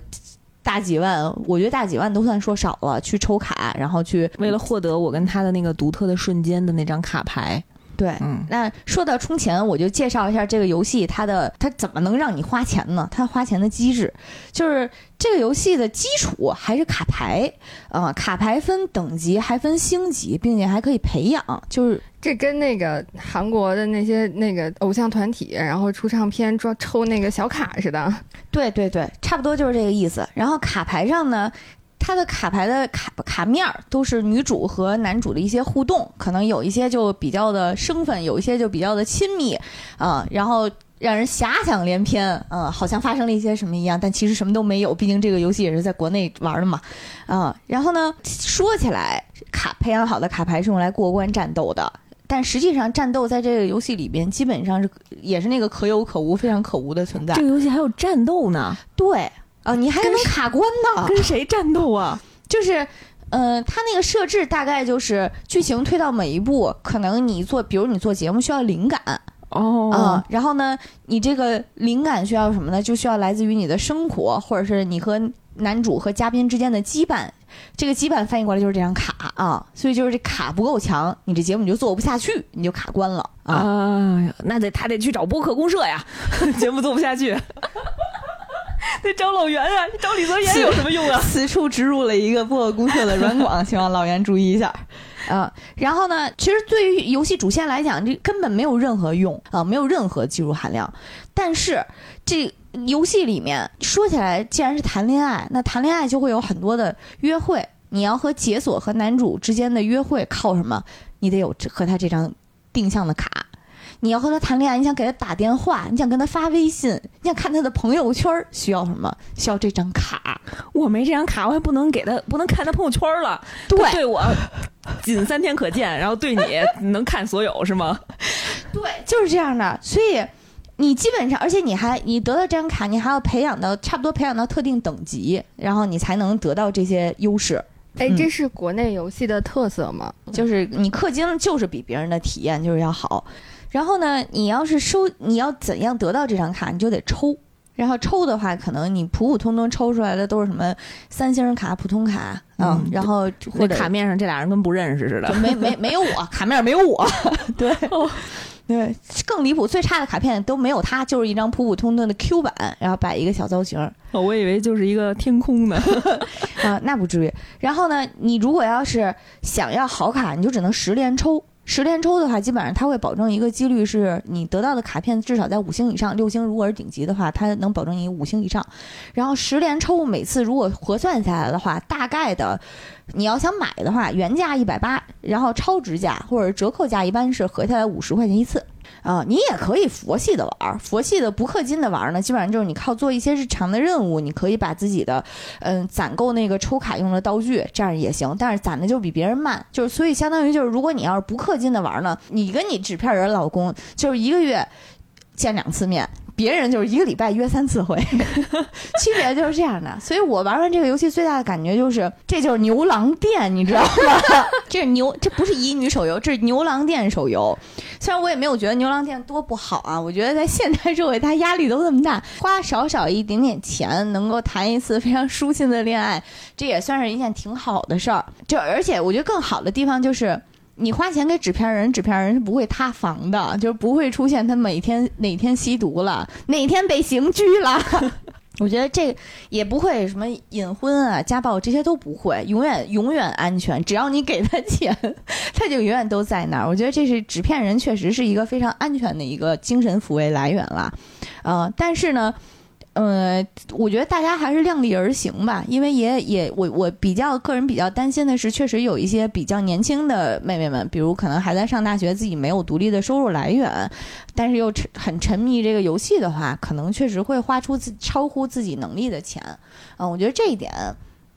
大几万，我觉得大几万都算说少了，去抽卡，然后去为了获得我跟他的那个独特的瞬间的那张卡牌。对，嗯，那说到充钱，我就介绍一下这个游戏，它的它怎么能让你花钱呢？它花钱的机制就是这个游戏的基础还是卡牌，啊，卡牌分等级，还分星级，并且还可以培养，就是这跟那个韩国的那些那个偶像团体，然后出唱片装抽那个小卡似的。对对对，差不多就是这个意思。然后卡牌上呢。它的卡牌的卡卡面儿都是女主和男主的一些互动，可能有一些就比较的生分，有一些就比较的亲密，啊，然后让人遐想连篇，嗯，好像发生了一些什么一样，但其实什么都没有，毕竟这个游戏也是在国内玩的嘛，啊，然后呢，说起来，卡培养好的卡牌是用来过关战斗的，但实际上战斗在这个游戏里边基本上是也是那个可有可无，非常可无的存在。这个游戏还有战斗呢？对。啊，你还能卡关呢？跟谁战斗啊？就是，呃，他那个设置大概就是剧情推到每一步，可能你做，比如你做节目需要灵感哦，啊，然后呢，你这个灵感需要什么呢？就需要来自于你的生活，或者是你和男主和嘉宾之间的羁绊。这个羁绊翻译过来就是这张卡啊，所以就是这卡不够强，你这节目你就做不下去，你就卡关了啊。那得他得去找播客公社呀，节目做不下去。得找老袁啊！找李泽言有什么用啊？此处植入了一个播客公社的软广，希望老袁注意一下。啊，然后呢，其实对于游戏主线来讲，这根本没有任何用啊，没有任何技术含量。但是这游戏里面说起来，既然是谈恋爱，那谈恋爱就会有很多的约会。你要和解锁和男主之间的约会靠什么？你得有和他这张定向的卡。你要和他谈恋爱，你想给他打电话，你想跟他发微信，你想看他的朋友圈，需要什么？需要这张卡。我没这张卡，我还不能给他，不能看他朋友圈了。对，对我仅三天可见，然后对你能看所有是吗？对就是这样的。所以你基本上，而且你还你得到这张卡，你还要培养到差不多培养到特定等级，然后你才能得到这些优势。哎，嗯这是国内游戏的特色吗？就是你氪金就是比别人的体验就是要好。然后呢，你要是收，你要怎样得到这张卡，你就得抽。然后抽的话，可能你普普通通抽出来的都是什么三星卡、普通卡，嗯，嗯然后或者卡面上这俩人跟不认识似的。没没没有我，卡面没有我，对，对，更离谱，最差的卡片都没有它，就是一张普普通通的 Q 版，然后摆一个小造型，哦我以为就是一个天空呢。啊，那不至于。然后呢，你如果要是想要好卡，你就只能十连抽。十连抽的话，基本上它会保证一个几率是你得到的卡片至少在五星以上，六星如果是顶级的话，它能保证你五星以上。然后十连抽每次如果核算下来的话，大概的你要想买的话，原价一百八，然后超值价或者折扣价一般是合下来五十块钱一次。啊、你也可以佛系的玩儿，佛系的不氪金的玩儿呢，基本上就是你靠做一些日常的任务，你可以把自己的嗯，攒够那个抽卡用的道具，这样也行。但是攒的就比别人慢，就是所以相当于就是，如果你要是不氪金的玩儿呢，你跟你纸片人老公就是一个月见两次面，别人就是一个礼拜约三次会，区别就是这样的。所以我玩完这个游戏最大的感觉就是，这就是牛郎店，你知道吗？这是牛，这不是乙女手游，这是牛郎店手游。虽然我也没有觉得牛郎店多不好啊，我觉得在现代社会，大家压力都这么大，花少少一点点钱能够谈一次非常舒心的恋爱，这也算是一件挺好的事儿。就而且我觉得更好的地方就是。你花钱给纸片人，纸片人是不会塌房的，就是不会出现他每天哪天吸毒了，哪天被刑拘了。我觉得这也不会什么隐婚啊、家暴这些都不会，永远永远安全。只要你给他钱，他就永远都在那儿。我觉得这是纸片人，确实是一个非常安全的一个精神抚慰来源啦。呃，但是呢，呃，我觉得大家还是量力而行吧，因为也也我我比较个人比较担心的是，确实有一些比较年轻的妹妹们，比如可能还在上大学，自己没有独立的收入来源，但是又沉很沉迷这个游戏的话，可能确实会花出自超乎自己能力的钱。嗯，我觉得这一点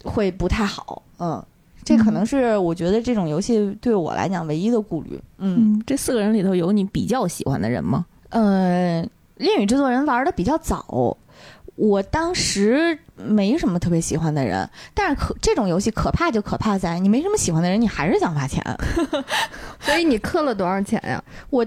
会不太好。嗯。这可能是我觉得这种游戏对我来讲唯一的顾虑。嗯嗯，这四个人里头有你比较喜欢的人吗？呃，恋与制作人玩的比较早，我当时没什么特别喜欢的人，但是可这种游戏可怕就可怕在你没什么喜欢的人，你还是想花钱。所以你氪了多少钱呀？我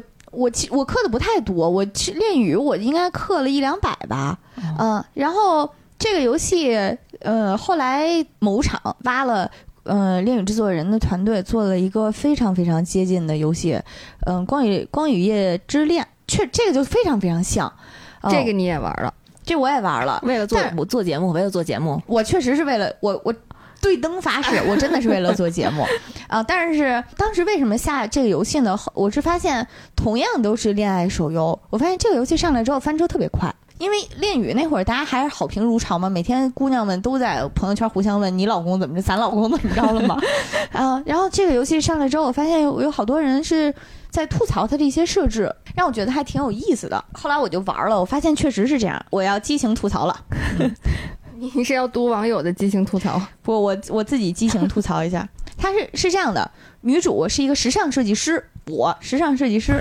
其我氪的不太多，我去恋与我应该氪了一两百吧，嗯、然后这个游戏呃后来某厂挖了。呃，恋与制作人的团队做了一个非常非常接近的游戏，嗯、光与光与夜之恋，确这个就非常非常像。哦这个你也玩了？这我也玩了，为了做我做节目，为了做节目，我确实是为了我我对灯发誓，我真的是为了做节目啊！但是当时为什么下这个游戏呢？后我是发现同样都是恋爱手游，我发现这个游戏上来之后翻车特别快。因为恋与那会儿大家还是好评如潮嘛，每天姑娘们都在朋友圈互相问你老公怎么着，咱老公怎么着了嘛。啊，然后这个游戏上来之后，我发现有有好多人是在吐槽它的一些设置，让我觉得还挺有意思的。后来我就玩了，我发现确实是这样。我要激情吐槽了。你是要读网友的激情吐槽？不，我我自己激情吐槽一下，她是是这样的，女主是一个时尚设计师，我时尚设计师，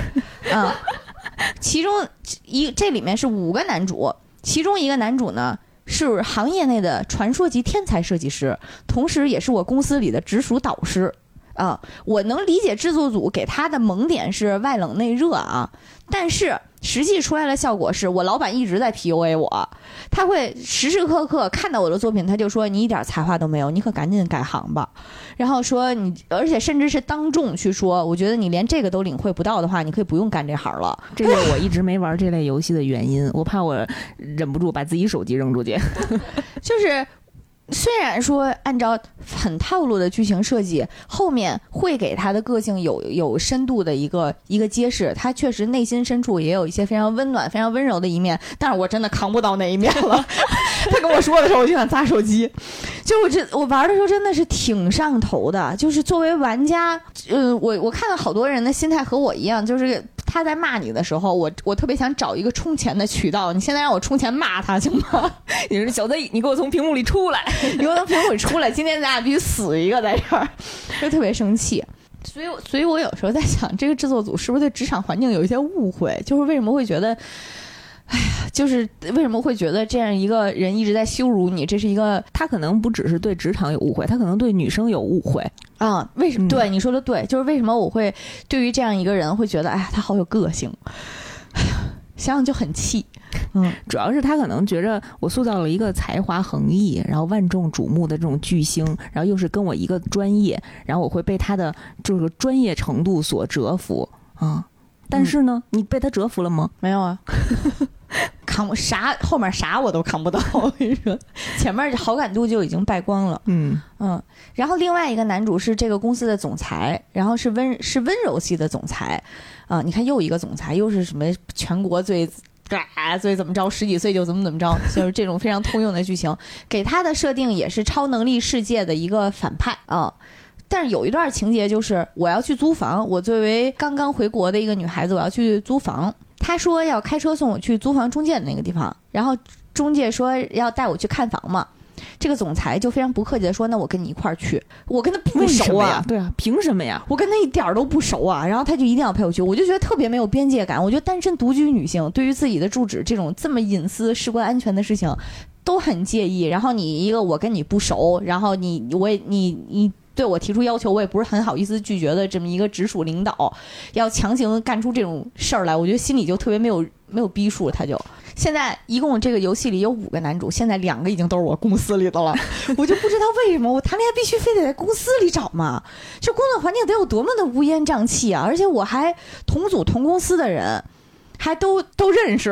啊、其中一这里面是五个男主，其中一个男主呢是行业内的传说级天才设计师，同时也是我公司里的直属导师。啊，我能理解制作组给他的萌点是外冷内热啊，但是实际出来的效果是我老板一直在 PUA 我，他会时时刻刻看到我的作品，他就说你一点才华都没有，你可赶紧改行吧。然后说你，而且甚至是当众去说，我觉得你连这个都领会不到的话，你可以不用干这行了。这就是我一直没玩这类游戏的原因。我怕我忍不住把自己手机扔出去。就是虽然说按照很套路的剧情设计，后面会给他的个性有有深度的一个一个揭示，他确实内心深处也有一些非常温暖、非常温柔的一面，但是我真的扛不到那一面了。他跟我说的时候，我就想砸手机。就我这我玩的时候真的是挺上头的，就是作为玩家，呃，我我看到好多人的心态和我一样，就是他在骂你的时候，我我特别想找一个充钱的渠道。你现在让我充钱骂他行吗？你说小 Z，你给我从屏幕里出来！你给我从屏幕里出来，今天咱俩必须死一个在这儿，就特别生气。所以，所以我有时候在想，这个制作组是不是对职场环境有一些误会？就是为什么会觉得，哎呀，就是为什么会觉得这样一个人一直在羞辱你？这是一个他可能不只是对职场有误会，他可能对女生有误会。啊，为什么？嗯对你说的对，就是为什么我会对于这样一个人会觉得，哎呀，他好有个性，哎呀，想想就很气。嗯，主要是他可能觉着我塑造了一个才华横溢，然后万众瞩目的这种巨星，然后又是跟我一个专业，然后我会被他的这个专业程度所折服啊。但是呢，你被他折服了吗？没有啊，扛不啥，后面啥我都扛不到。我跟你说，前面好感度就已经败光了。嗯嗯，然后另外一个男主是这个公司的总裁，然后是温是温柔系的总裁，啊、你看又一个总裁，又是什么全国最。啊，最怎么着，十几岁就怎么怎么着，就是这种非常通用的剧情。给他的设定也是超能力世界的一个反派啊、但是有一段情节就是我要去租房，我作为刚刚回国的一个女孩子，我要去租房。他说要开车送我去租房中介的那个地方，然后中介说要带我去看房嘛。这个总裁就非常不客气的说：“那我跟你一块儿去。”我跟他不熟啊？，对啊，凭什么呀？我跟他一点儿都不熟啊，然后他就一定要陪我去，我就觉得特别没有边界感。我觉得单身独居女性对于自己的住址这种这么隐私、事关安全的事情都很介意。然后你一个我跟你不熟，然后你我也你你对我提出要求，我也不是很好意思拒绝的这么一个直属领导，要强行干出这种事儿来，我觉得心里就特别没有没有逼数。他就现在一共这个游戏里有五个男主，现在两个已经都是我公司里的了，我就不知道为什么我谈恋爱必须非得在公司里找嘛。这工作环境得有多么的乌烟瘴气啊！而且我还同组同公司的人，还都都认识，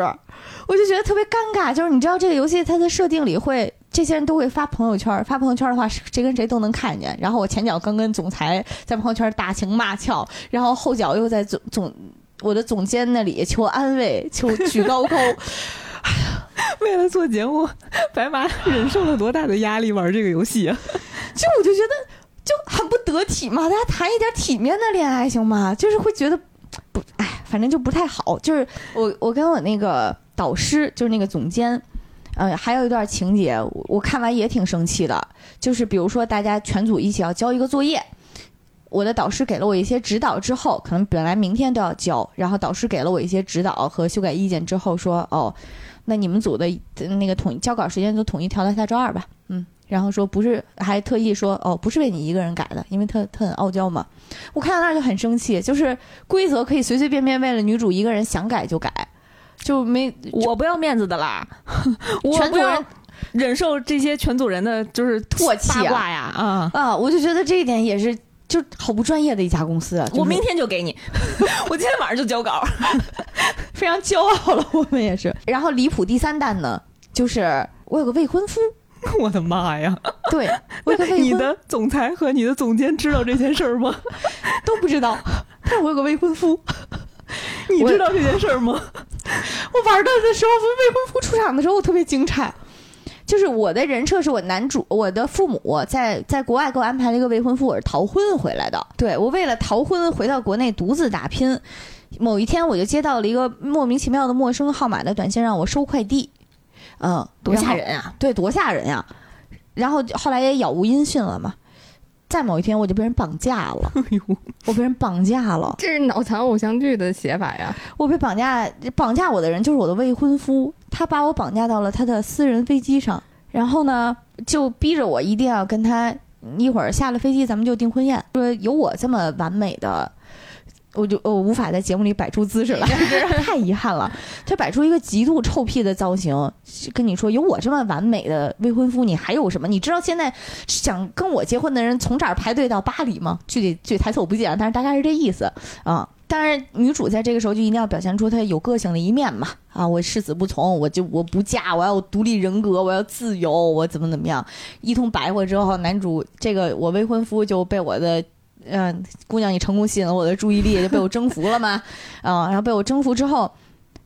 我就觉得特别尴尬。就是你知道这个游戏它的设定里会，这些人都会发朋友圈，发朋友圈的话，谁跟谁都能看见。然后我前脚刚跟总裁在朋友圈打情骂俏，然后后脚又在总总我的总监那里求安慰，求举高高。为了做节目，白马忍受了多大的压力玩这个游戏啊？就我就觉得就很不得体嘛，大家谈一点体面的恋爱行吗？就是会觉得不，哎，反正就不太好。就是我我跟我那个导师，就是那个总监。呃，还有一段情节，我我看完也挺生气的。就是比如说，大家全组一起要交一个作业，我的导师给了我一些指导之后，可能本来明天都要交，然后导师给了我一些指导和修改意见之后说，哦，那你们组的那个统一交稿时间就统一调到下周二吧，嗯，然后说不是，还特意说哦，不是为你一个人改的，因为他他很傲娇嘛。我看到那儿就很生气，就是规则可以随随便便为了女主一个人想改就改，就没我不要面子的啦，我不要忍受这些全组人的就是唾弃啊八卦呀啊！啊，我就觉得这一点也是就好不专业的一家公司啊。就是我明天就给你，我今天晚上就交稿。非常骄傲了，我们也是。然后离谱第三弹呢，就是我有个未婚夫，我的妈呀！对我有个未婚你的总裁和你的总监知道这件事儿吗？都不知道，但是我有个未婚夫。你知道这件事儿吗？我玩到的时候，未婚夫出场的时候，我特别惊诧。就是我的人设是我男主，我的父母在在国外给我安排了一个未婚夫，我是逃婚回来的。对我为了逃婚回到国内独自打拼，某一天我就接到了一个莫名其妙的陌生号码的短信，让我收快递。嗯，多吓人啊！对，多吓人呀！然后后来也杳无音讯了嘛。在某一天，我就被人绑架了，哎呦，我被人绑架了。这是脑残偶像剧的写法呀！我被绑架，绑架我的人就是我的未婚夫，他把我绑架到了他的私人飞机上，然后呢，就逼着我一定要跟他一会儿下了飞机咱们就订婚宴，说有我这么完美的。我就我无法在节目里摆出姿势来，太遗憾了。他摆出一个极度臭屁的造型，跟你说有我这么完美的未婚夫，你还有什么？你知道现在想跟我结婚的人从这儿排队到巴黎吗？具体具体台词我不记得了，但是大概是这意思啊。当然，女主在这个时候就一定要表现出她有个性的一面嘛！啊，我誓死不从，我就我不嫁，我要独立人格，我要自由，我怎么怎么样，一通白话之后，男主这个我未婚夫就被我的。嗯、姑娘，你成功吸引了我的注意力，就被我征服了嘛？啊、然后被我征服之后，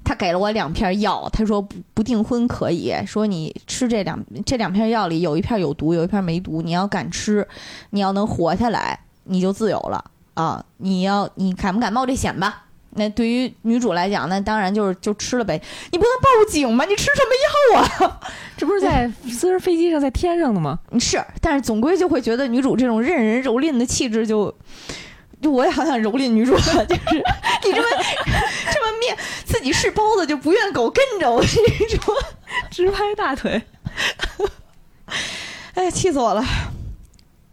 他给了我两片药，他说不不订婚可以，说你吃这两这两片药里有一片有毒，有一片没毒，你要敢吃，你要能活下来，你就自由了啊！你要你敢不敢冒这险吧？那对于女主来讲，那当然就是就吃了呗，你不能报警吧？你吃什么药啊？这不是在 私人飞机上，在天上的吗？是，但是总归就会觉得女主这种任人蹂躏的气质就就我也好想蹂躏女主，就是 你这么这么面自己是包子就不愿狗跟着我这种，直拍大腿。哎，气死我了！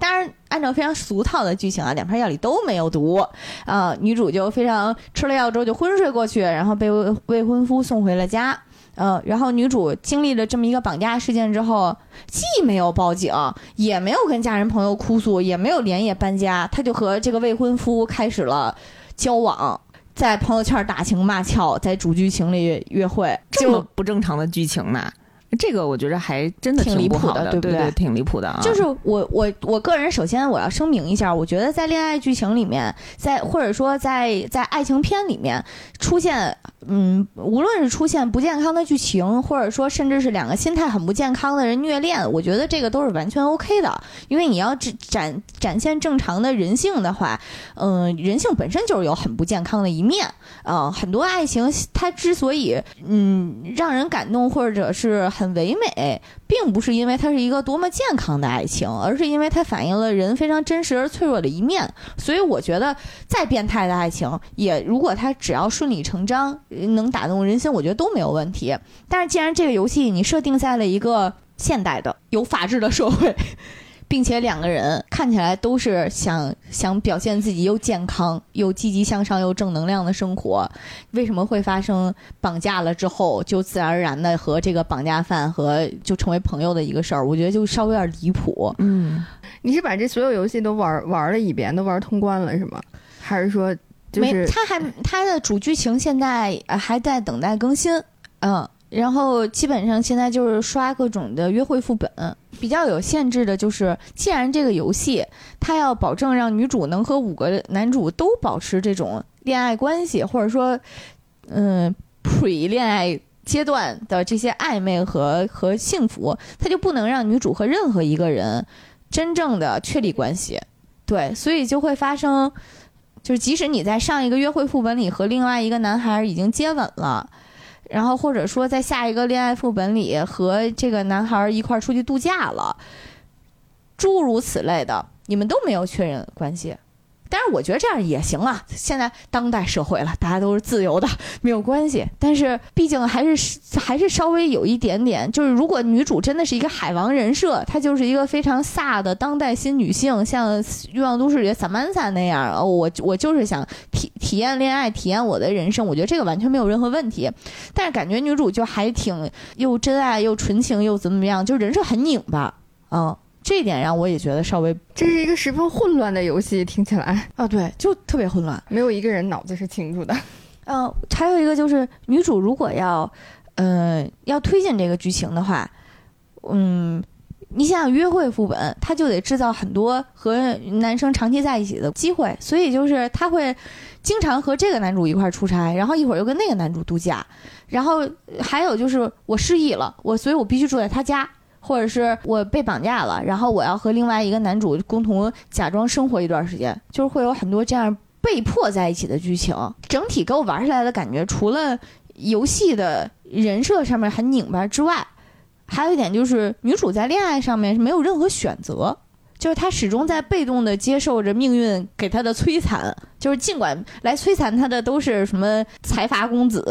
当然，按照非常俗套的剧情啊，两片药里都没有毒啊、女主就非常吃了药之后就昏睡过去，然后被未婚夫送回了家。呃，然后女主经历了这么一个绑架事件之后，既没有报警，也没有跟家人朋友哭诉，也没有连夜搬家，她就和这个未婚夫开始了交往，在朋友圈打情骂俏，在主剧情里约会，这么不正常的剧情呢？这个我觉得还真的挺离谱的，对不对对挺离谱的啊。就是我我我个人，首先我要声明一下，我觉得在恋爱剧情里面，在或者说在在爱情片里面出现，嗯，无论是出现不健康的剧情，或者说甚至是两个心态很不健康的人虐恋，我觉得这个都是完全 OK 的，因为你要展展展现正常的人性的话，嗯、人性本身就是有很不健康的一面，啊、很多爱情它之所以嗯让人感动或者是很很唯美，并不是因为它是一个多么健康的爱情，而是因为它反映了人非常真实而脆弱的一面。所以我觉得，再变态的爱情，也如果它只要顺理成章，能打动人心，我觉得都没有问题。但是既然这个游戏你设定在了一个现代的有法治的社会。并且两个人看起来都是想想表现自己又健康又积极向上又正能量的生活，为什么会发生绑架了之后就自然而然的和这个绑架犯和就成为朋友的一个事儿？我觉得就稍微有点离谱。嗯，你是把这所有游戏都玩玩了一遍，都玩通关了是吗？还是说就是没，他还他的主剧情现在呃还在等待更新，嗯，然后基本上现在就是刷各种的约会副本。比较有限制的就是，既然这个游戏它要保证让女主能和五个男主都保持这种恋爱关系，或者说，嗯，pre 恋爱阶段的这些暧昧和和幸福，它就不能让女主和任何一个人真正的确立关系。对，所以就会发生。就是即使你在上一个约会副本里和另外一个男孩已经接吻了，然后或者说在下一个恋爱副本里和这个男孩一块儿出去度假了，诸如此类的，你们都没有确认关系。但是我觉得这样也行啊，现在当代社会了，大家都是自由的，没有关系。但是毕竟还是还是稍微有一点点，就是如果女主真的是一个海王人设，她就是一个非常飒的当代新女性，像《欲望都市》里的萨曼萨那样，哦，我我就是想体体验恋爱，体验我的人生，我觉得这个完全没有任何问题。但是感觉女主就还挺又真爱又纯情又怎么样，就人设很拧巴，嗯，这一点让我也觉得稍微这是一个十分混乱的游戏，听起来啊，对，就特别混乱。没有一个人脑子是清楚的。嗯，还有一个就是女主如果要，呃，要推进这个剧情的话，嗯，你想想约会副本，她就得制造很多和男生长期在一起的机会，所以就是她会经常和这个男主一块儿出差，然后一会儿又跟那个男主度假，然后还有就是我失忆了，我所以我必须住在他家。或者是我被绑架了，然后我要和另外一个男主共同假装生活一段时间，就是会有很多这样被迫在一起的剧情。整体给我玩下来的感觉，除了游戏的人设上面很拧巴之外，还有一点就是女主在恋爱上面是没有任何选择。就是她始终在被动的接受着命运给她的摧残，就是尽管来摧残她的都是什么财阀公子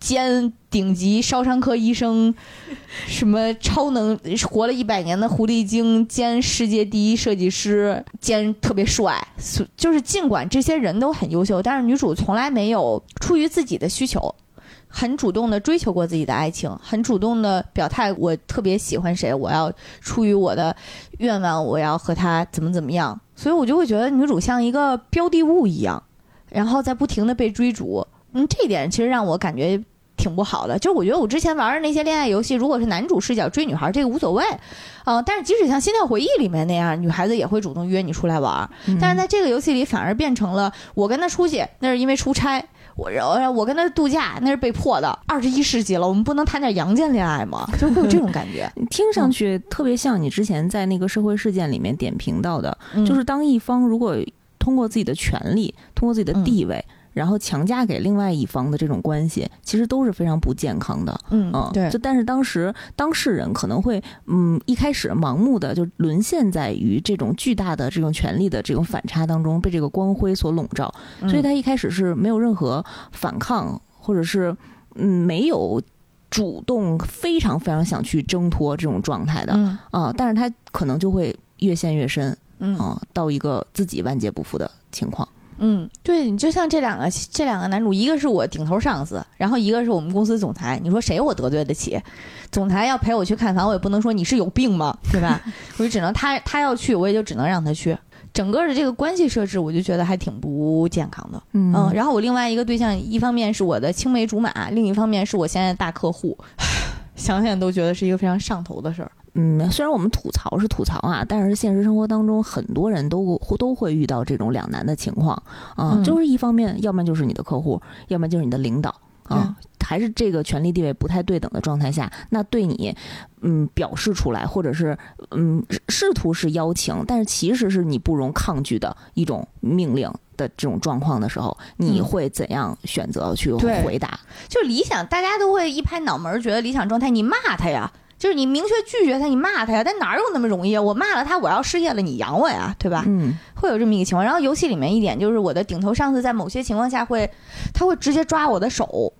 兼顶级烧伤科医生，什么超能活了一百年的狐狸精兼世界第一设计师兼特别帅，就是尽管这些人都很优秀，但是女主从来没有出于自己的需求。很主动的追求过自己的爱情，很主动的表态，我特别喜欢谁，我要出于我的愿望，我要和他怎么怎么样，所以我就会觉得女主像一个标的物一样，然后在不停的被追逐，嗯，这一点其实让我感觉挺不好的。就是我觉得我之前玩的那些恋爱游戏，如果是男主视角追女孩，这个无所谓，嗯、但是即使像《心跳回忆》里面那样，女孩子也会主动约你出来玩，但是在这个游戏里反而变成了我跟他出去，那是因为出差。我我我跟他度假那是被迫的，二十一世纪了，我们不能谈点阳间恋爱吗？就会有这种感觉，听上去特别像你之前在那个社会事件里面点评到的，嗯就是当一方如果通过自己的权利，通过自己的地位，然后强加给另外一方的这种关系，其实都是非常不健康的。嗯嗯，对就但是当时当事人可能会，嗯，一开始盲目的就沦陷在于这种巨大的这种权力的这种反差当中，被这个光辉所笼罩，嗯所以他一开始是没有任何反抗，或者是嗯没有主动非常非常想去挣脱这种状态的嗯啊，但是他可能就会越陷越深嗯啊，到一个自己万劫不复的情况。嗯，对你就像这两个这两个男主，一个是我顶头上司，然后一个是我们公司总裁。你说谁我得罪得起？总裁要陪我去看房，我也不能说你是有病吗？对吧？我就只能他他要去，我也就只能让他去。整个的这个关系设置，我就觉得还挺不健康的。嗯嗯，然后我另外一个对象，一方面是我的青梅竹马，另一方面是我现在的大客户，想想都觉得是一个非常上头的事儿。嗯，虽然我们吐槽是吐槽啊，但是现实生活当中很多人都都会遇到这种两难的情况啊，嗯就是一方面，要么就是你的客户，要么就是你的领导啊，还是这个权力地位不太对等的状态下，那对你嗯表示出来，或者是嗯试图是邀请，但是其实是你不容抗拒的一种命令的这种状况的时候，你嗯会怎样选择去回答？就理想，大家都会一拍脑门儿，觉得理想状态，你骂他呀，就是你明确拒绝他，你骂他呀，但哪有那么容易啊？我骂了他，我要失业了，你养我呀，对吧？嗯会有这么一个情况。然后游戏里面一点就是，我的顶头上司在某些情况下会，他会直接抓我的手。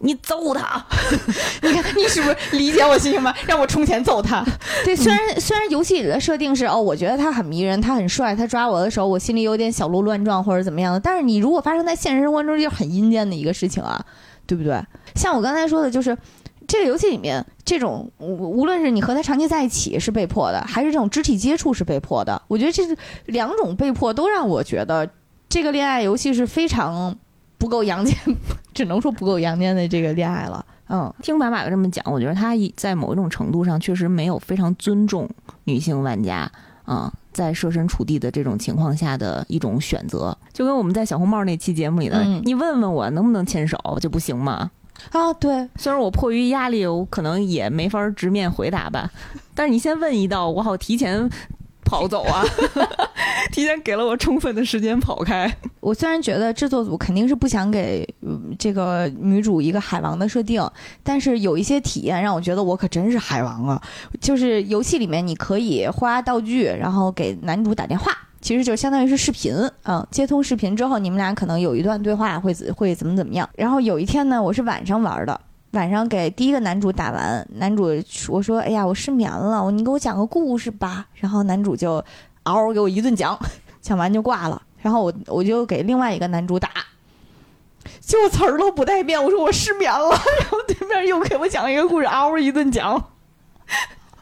你揍他，你看，你是不是理解我心情吗？让我充钱揍他。对，虽然虽然游戏里的设定是哦，我觉得他很迷人，他很帅，他抓我的手，我心里有点小鹿乱撞或者怎么样的。但是你如果发生在现实生活中，就很阴间的一个事情啊，对不对？像我刚才说的，就是这个游戏里面这种无无论是你和他长期在一起是被迫的，还是这种肢体接触是被迫的，我觉得这是两种被迫都让我觉得这个恋爱游戏是非常不够阳间，只能说不够阳间的这个恋爱了。嗯。听白马哥这么讲，我觉得他一在某一种程度上确实没有非常尊重女性玩家啊、在设身处地的这种情况下的一种选择，就跟我们在小红帽那期节目里的，嗯你问问我能不能牵手就不行吗？啊，对，虽然我迫于压力，我可能也没法直面回答吧，但是你先问一道，我好提前跑走啊，提前给了我充分的时间跑开。我虽然觉得制作组肯定是不想给、嗯这个女主一个海王的设定，但是有一些体验让我觉得我可真是海王啊！就是游戏里面你可以花道具，然后给男主打电话。其实就相当于是视频，嗯，接通视频之后，你们俩可能有一段对话，会会怎么怎么样。然后有一天呢，我是晚上玩的，晚上给第一个男主打完，男主我说：“哎呀，我失眠了，你给我讲个故事吧。”然后男主就嗷嗷给我一顿讲，讲完就挂了。然后我我就给另外一个男主打，就词儿都不带变。我说我失眠了，然后对面又给我讲一个故事，嗷嗷一顿讲。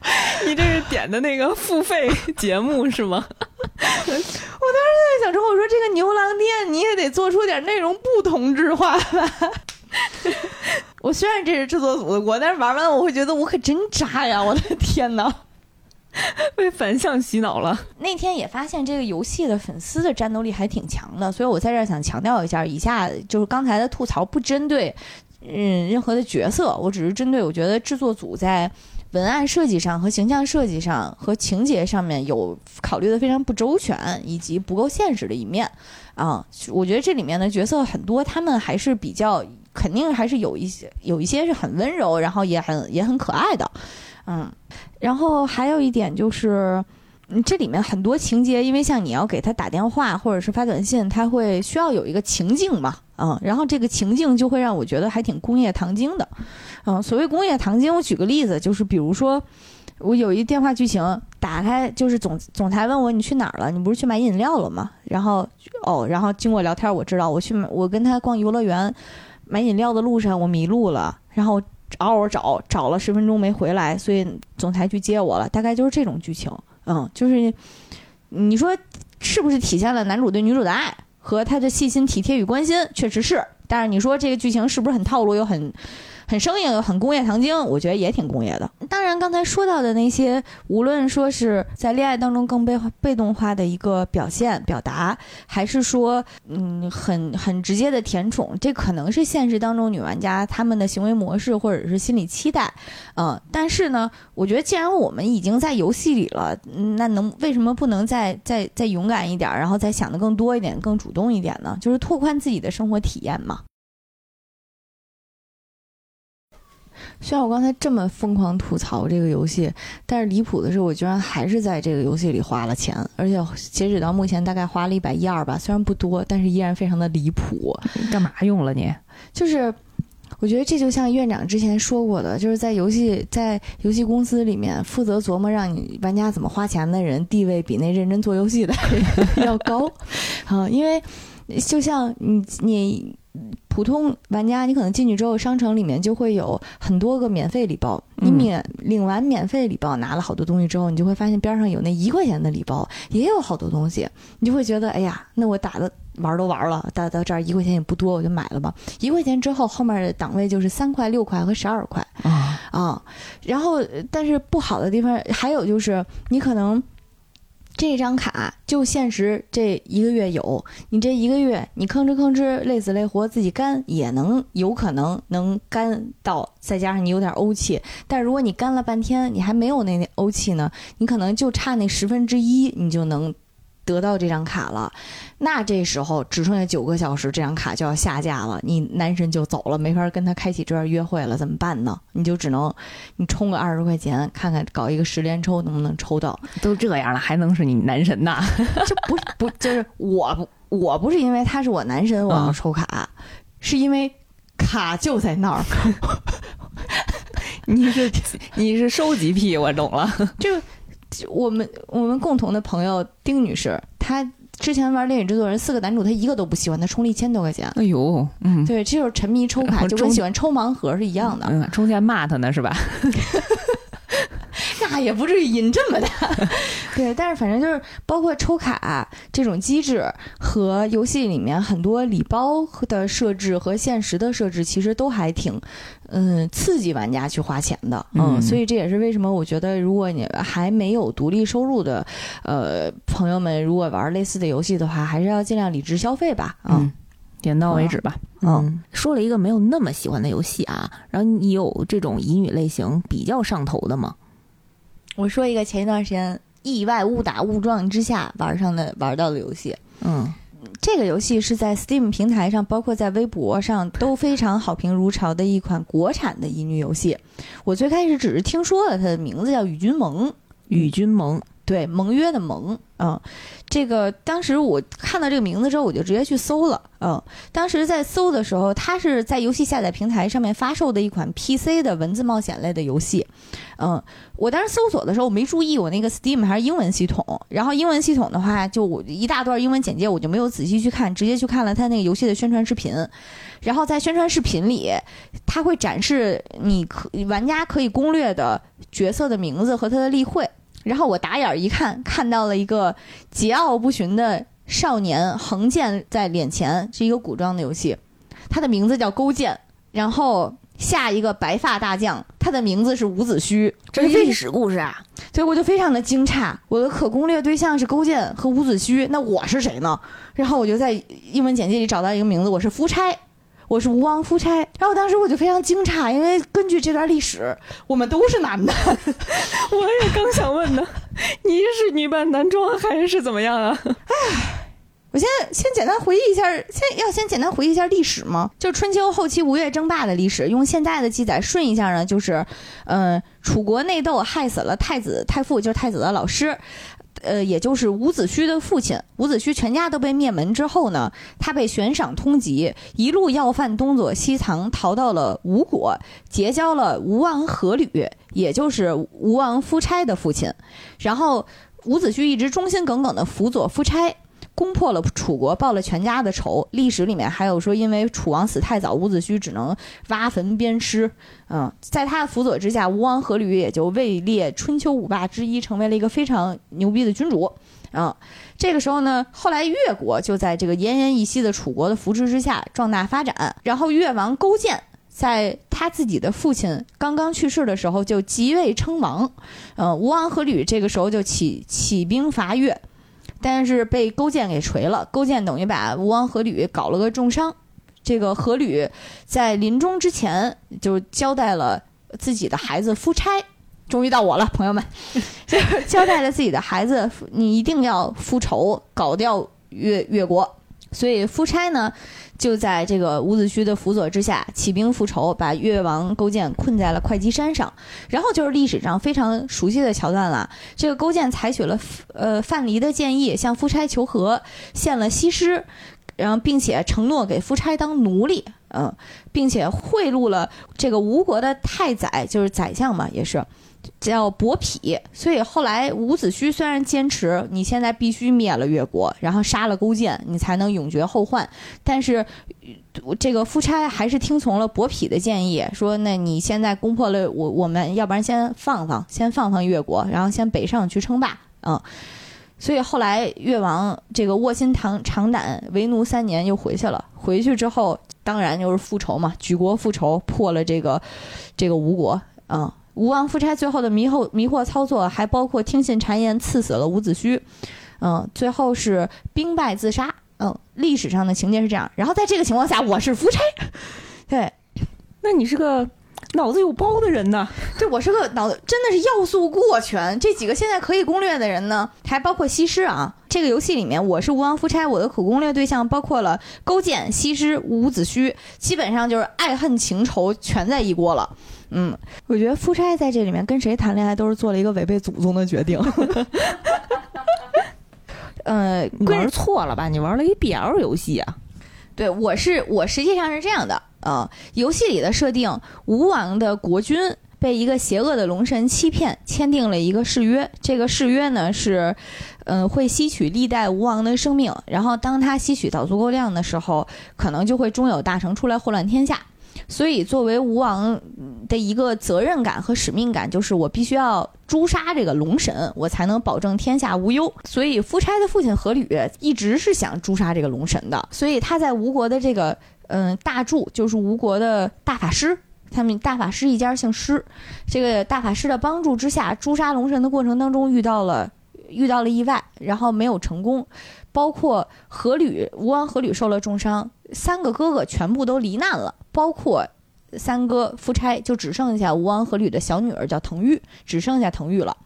你这是点的那个付费节目是吗？在想之后，我说这个牛郎店你也得做出点内容不同质化吧。我虽然这是制作组的锅，但是玩完我会觉得我可真渣呀！我的天哪！被反向洗脑了。那天也发现这个游戏的粉丝的战斗力还挺强的，所以我在这儿想强调一下，以下就是刚才的吐槽不针对嗯任何的角色，我只是针对我觉得制作组在文案设计上和形象设计上和情节上面有考虑的非常不周全，以及不够现实的一面啊。我觉得这里面的角色很多，他们还是比较肯定还是有一些有一些是很温柔，然后也很也很可爱的，嗯。然后还有一点就是。这里面很多情节，因为像你要给他打电话或者是发短信，他会需要有一个情境嘛，嗯，然后这个情境就会让我觉得还挺工业糖精的，嗯，所谓工业糖精，我举个例子，就是比如说我有一电话剧情，打开就是总总裁问我你去哪儿了，你不是去买饮料了吗？然后哦，然后经过聊天我知道我去买我跟他逛游乐园买饮料的路上我迷路了，然后嗷嗷找找了十分钟没回来，所以总裁去接我了，大概就是这种剧情。嗯，就是你说是不是体现了男主对女主的爱和他的细心体贴与关心？确实是。但是你说这个剧情是不是很套路又很很生硬很工业糖精？我觉得也挺工业的。当然，刚才说到的那些，无论说是在恋爱当中更被被动化的一个表现表达，还是说嗯很很直接的甜宠，这可能是现实当中女玩家她们的行为模式或者是心理期待。嗯，但是呢，我觉得既然我们已经在游戏里了，那能为什么不能再再再勇敢一点，然后再想的更多一点，更主动一点呢？就是拓宽自己的生活体验嘛。虽然我刚才这么疯狂吐槽这个游戏，但是离谱的是，我居然还是在这个游戏里花了钱，而且截止到目前大概花了一百一二吧，虽然不多，但是依然非常的离谱。干嘛用了你？就是我觉得这就像院长之前说过的，就是在游戏在游戏公司里面负责琢磨让你玩家怎么花钱的人，地位比那认真做游戏的 要高 啊，因为就像你你。普通玩家，你可能进去之后，商城里面就会有很多个免费礼包。你免领完免费礼包，拿了好多东西之后，你就会发现边上有那一块钱的礼包，也有好多东西。你就会觉得，哎呀，那我打的玩都玩了，打到这儿一块钱也不多，我就买了吧。一块钱之后，后面的档位就是三块、六块和十二块啊啊。然后，但是不好的地方还有就是，你可能。这张卡就限时这一个月有，你这一个月你吭哧吭哧累死累活自己干也能有可能能干到，再加上你有点欧气，但如果你干了半天你还没有那那欧气呢，你可能就差那十分之一你就能。得到这张卡了，那这时候只剩下九个小时，这张卡就要下架了，你男神就走了，没法跟他开启这段约会了，怎么办呢？你就只能你充个二十块钱，看看搞一个十连抽能不能抽到。都这样了，还能是你男神呐？就不不就是我我不是因为他是我男神我要抽卡，是因为卡就在那儿。你是你是收集癖，我懂了。就。我们我们共同的朋友丁女士，她之前玩《恋与制作人》四个男主，她一个都不喜欢，她充了一千多块钱。哎呦，嗯，对，这就是沉迷抽卡，就跟喜欢抽盲盒是一样的。嗯，充钱骂他呢是吧？那也不至于瘾这么大，对，但是反正就是包括抽卡这种机制和游戏里面很多礼包的设置和限时的设置，其实都还挺，嗯，刺激玩家去花钱的，嗯，所以这也是为什么我觉得如果你还没有独立收入的，呃，朋友们如果玩类似的游戏的话，还是要尽量理智消费吧，嗯，点到为止吧，嗯，说了一个没有那么喜欢的游戏啊，然后你有这种乙女类型比较上头的吗？我说一个前一段时间意外误打误撞之下玩上的玩到的游戏，嗯，这个游戏是在 Steam 平台上，包括在微博上都非常好评如潮的一款国产的乙女游戏。我最开始只是听说了它的名字叫《与君盟》，与君盟。对，盟约的盟，嗯，这个当时我看到这个名字之后，我就直接去搜了，嗯，当时在搜的时候，它是在游戏下载平台上面发售的一款 PC 的文字冒险类的游戏，嗯，我当时搜索的时候，我没注意我那个 Steam 还是英文系统，然后英文系统的话，就我一大段英文简介，我就没有仔细去看，直接去看了它那个游戏的宣传视频，然后在宣传视频里，它会展示你可玩家可以攻略的角色的名字和他的例会。然后我打眼一看，看到了一个桀骜不驯的少年横剑在脸前，是一个古装的游戏，他的名字叫勾践。然后下一个白发大将，他的名字是伍子胥，这是历史故事啊！所以我就非常的惊诧，我的可攻略对象是勾践和伍子胥，那我是谁呢？然后我就在英文简介里找到一个名字，我是夫差。我是吴王夫差，然后当时我就非常惊诧，因为根据这段历史，我们都是男的。我也刚想问呢，你是女扮男装还是怎么样啊？唉，我先先简单回忆一下，先要先简单回忆一下历史吗？就春秋后期吴越争霸的历史，用现在的记载顺一下呢，就是，嗯，楚国内斗害死了太子太傅，就是太子的老师。呃，也就是伍子胥的父亲，伍子胥全家都被灭门之后呢，他被悬赏通缉，一路要饭东躲西藏，逃到了吴国，结交了吴王阖闾，也就是吴王夫差的父亲，然后伍子胥一直忠心耿耿的辅佐夫差。攻破了楚国，报了全家的仇。历史里面还有说，因为楚王死太早，伍子胥只能挖坟鞭尸。嗯，在他的辅佐之下，吴王阖闾也就位列春秋五霸之一，成为了一个非常牛逼的君主。嗯，这个时候呢，后来越国就在这个奄奄一息的楚国的扶持之下壮大发展。然后越王勾践在他自己的父亲刚刚去世的时候就即位称王，呃，吴王阖闾这个时候就起起兵伐越，但是被勾践给锤了，勾践等于把吴王阖闾搞了个重伤。这个阖闾在临终之前就交代了自己的孩子夫差，终于到我了，朋友们，就是交代了自己的孩子，你一定要复仇，搞掉越越国。所以夫差呢，就在这个伍子胥的辅佐之下起兵复仇，把越王勾践困在了会稽山上。然后就是历史上非常熟悉的桥段了。这个勾践采取了呃范蠡的建议，向夫差求和，献了西施，然后并且承诺给夫差当奴隶，嗯，并且贿赂了这个吴国的太宰，就是宰相嘛，也是。叫伯嚭，所以后来伍子胥虽然坚持你现在必须灭了越国，然后杀了勾践，你才能永绝后患，但是这个夫差还是听从了伯嚭的建议，说那你现在攻破了我，我们要不然先放放，先放放越国，然后先北上去称霸，嗯，所以后来越王这个卧薪尝尝胆，为奴三年又回去了，回去之后当然就是复仇嘛，举国复仇，破了这个这个吴国，嗯。吴王夫差最后的迷惑迷惑操作，还包括听信谗言刺死了伍子胥，嗯，最后是兵败自杀，嗯，历史上的情节是这样。然后在这个情况下，我是夫差，对，那你是个脑子有包的人呢？对，我是个脑子真的是要素过全。这几个现在可以攻略的人呢，还包括西施啊。这个游戏里面，我是吴王夫差，我的可攻略对象包括了勾践、西施、伍子胥，基本上就是爱恨情仇全在一锅了。嗯，我觉得夫差在这里面跟谁谈恋爱都是做了一个违背祖宗的决定。呃，你玩错了吧？你玩了一 BL 游戏啊？对，我是我实际上是这样的啊。游戏里的设定，吴王的国君被一个邪恶的龙神欺骗，签订了一个誓约。这个誓约呢是，嗯，会吸取历代吴王的生命，然后当他吸取到足够量的时候，可能就会终有大成出来祸乱天下。所以，作为吴王的一个责任感和使命感，就是我必须要诛杀这个龙神，我才能保证天下无忧。所以，夫差的父亲阖闾一直是想诛杀这个龙神的。所以，他在吴国的这个嗯大柱，就是吴国的大法师，他们大法师一家姓施，这个大法师的帮助之下，诛杀龙神的过程当中遇到了遇到了意外，然后没有成功，包括阖闾吴王阖闾受了重伤。三个哥哥全部都罹难了，包括三哥夫差，就只剩下吴王阖闾的小女儿叫滕玉，只剩下滕玉了。